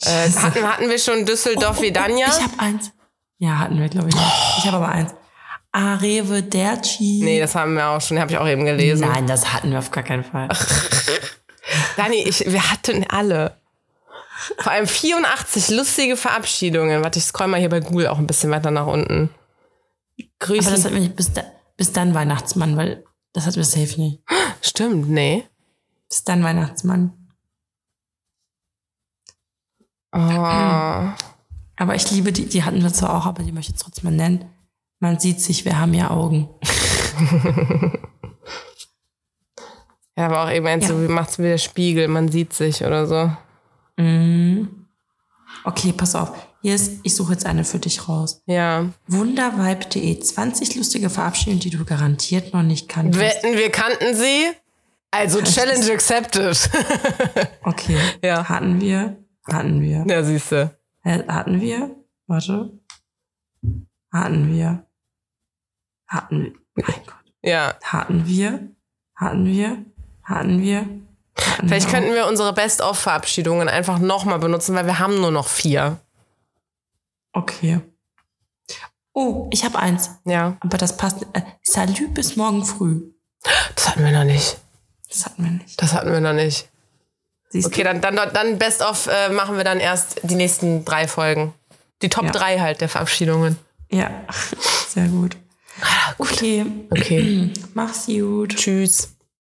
Äh, hatten, hatten wir schon Düsseldorf Oh, oh, Vidania? Ich habe eins. Ja, hatten wir, glaube ich. nicht. Ich habe aber eins. Arrivederci. Nee, das haben wir auch schon, habe ich auch eben gelesen. Nein, das hatten wir auf gar keinen Fall. Dani, ich, wir hatten alle. Vor allem 84 lustige Verabschiedungen. Warte, ich scroll mal hier bei Google auch ein bisschen weiter nach unten. Grüße. Aber das wir nicht bis, da, bis dann Weihnachtsmann, weil das hatten wir safe nicht. Stimmt, nee. Bis dann Weihnachtsmann. Oh. Aber ich liebe die, die hatten wir zwar auch, aber die möchte ich jetzt trotzdem mal nennen. Man sieht sich, wir haben ja Augen. Ja, aber auch eben Ja. so wie macht's wie der Spiegel, man sieht sich oder so. Mhm. Okay, pass auf. Hier ist, ich suche jetzt eine für dich raus. Ja. Wundervibe.de 20 lustige Verabschiedungen, die du garantiert noch nicht kanntest. Wetten, wir kannten sie? Also Challenge accepted. Okay. Ja. Hatten wir? Hatten wir? ja, siehste. Äh, Hatten wir? Warte. Hatten wir? Hatten wir? Mein Gott. Ja. Hatten wir? Hatten wir? Hatten wir? Hatten Vielleicht könnten wir unsere Best-of-Verabschiedungen einfach nochmal benutzen, weil wir haben nur noch vier. Okay. Oh, ich habe eins. Ja. Aber das passt. Äh, Salü bis morgen früh. Das hatten wir noch nicht. Das hatten wir nicht. Das hatten wir noch nicht. Siehst Okay, dann, dann, dann Best-of äh, machen wir dann erst die nächsten drei Folgen. Die Top Ja. drei halt der Verabschiedungen. du? Ja, sehr gut. Okay. Okay. Mach's gut. Tschüss.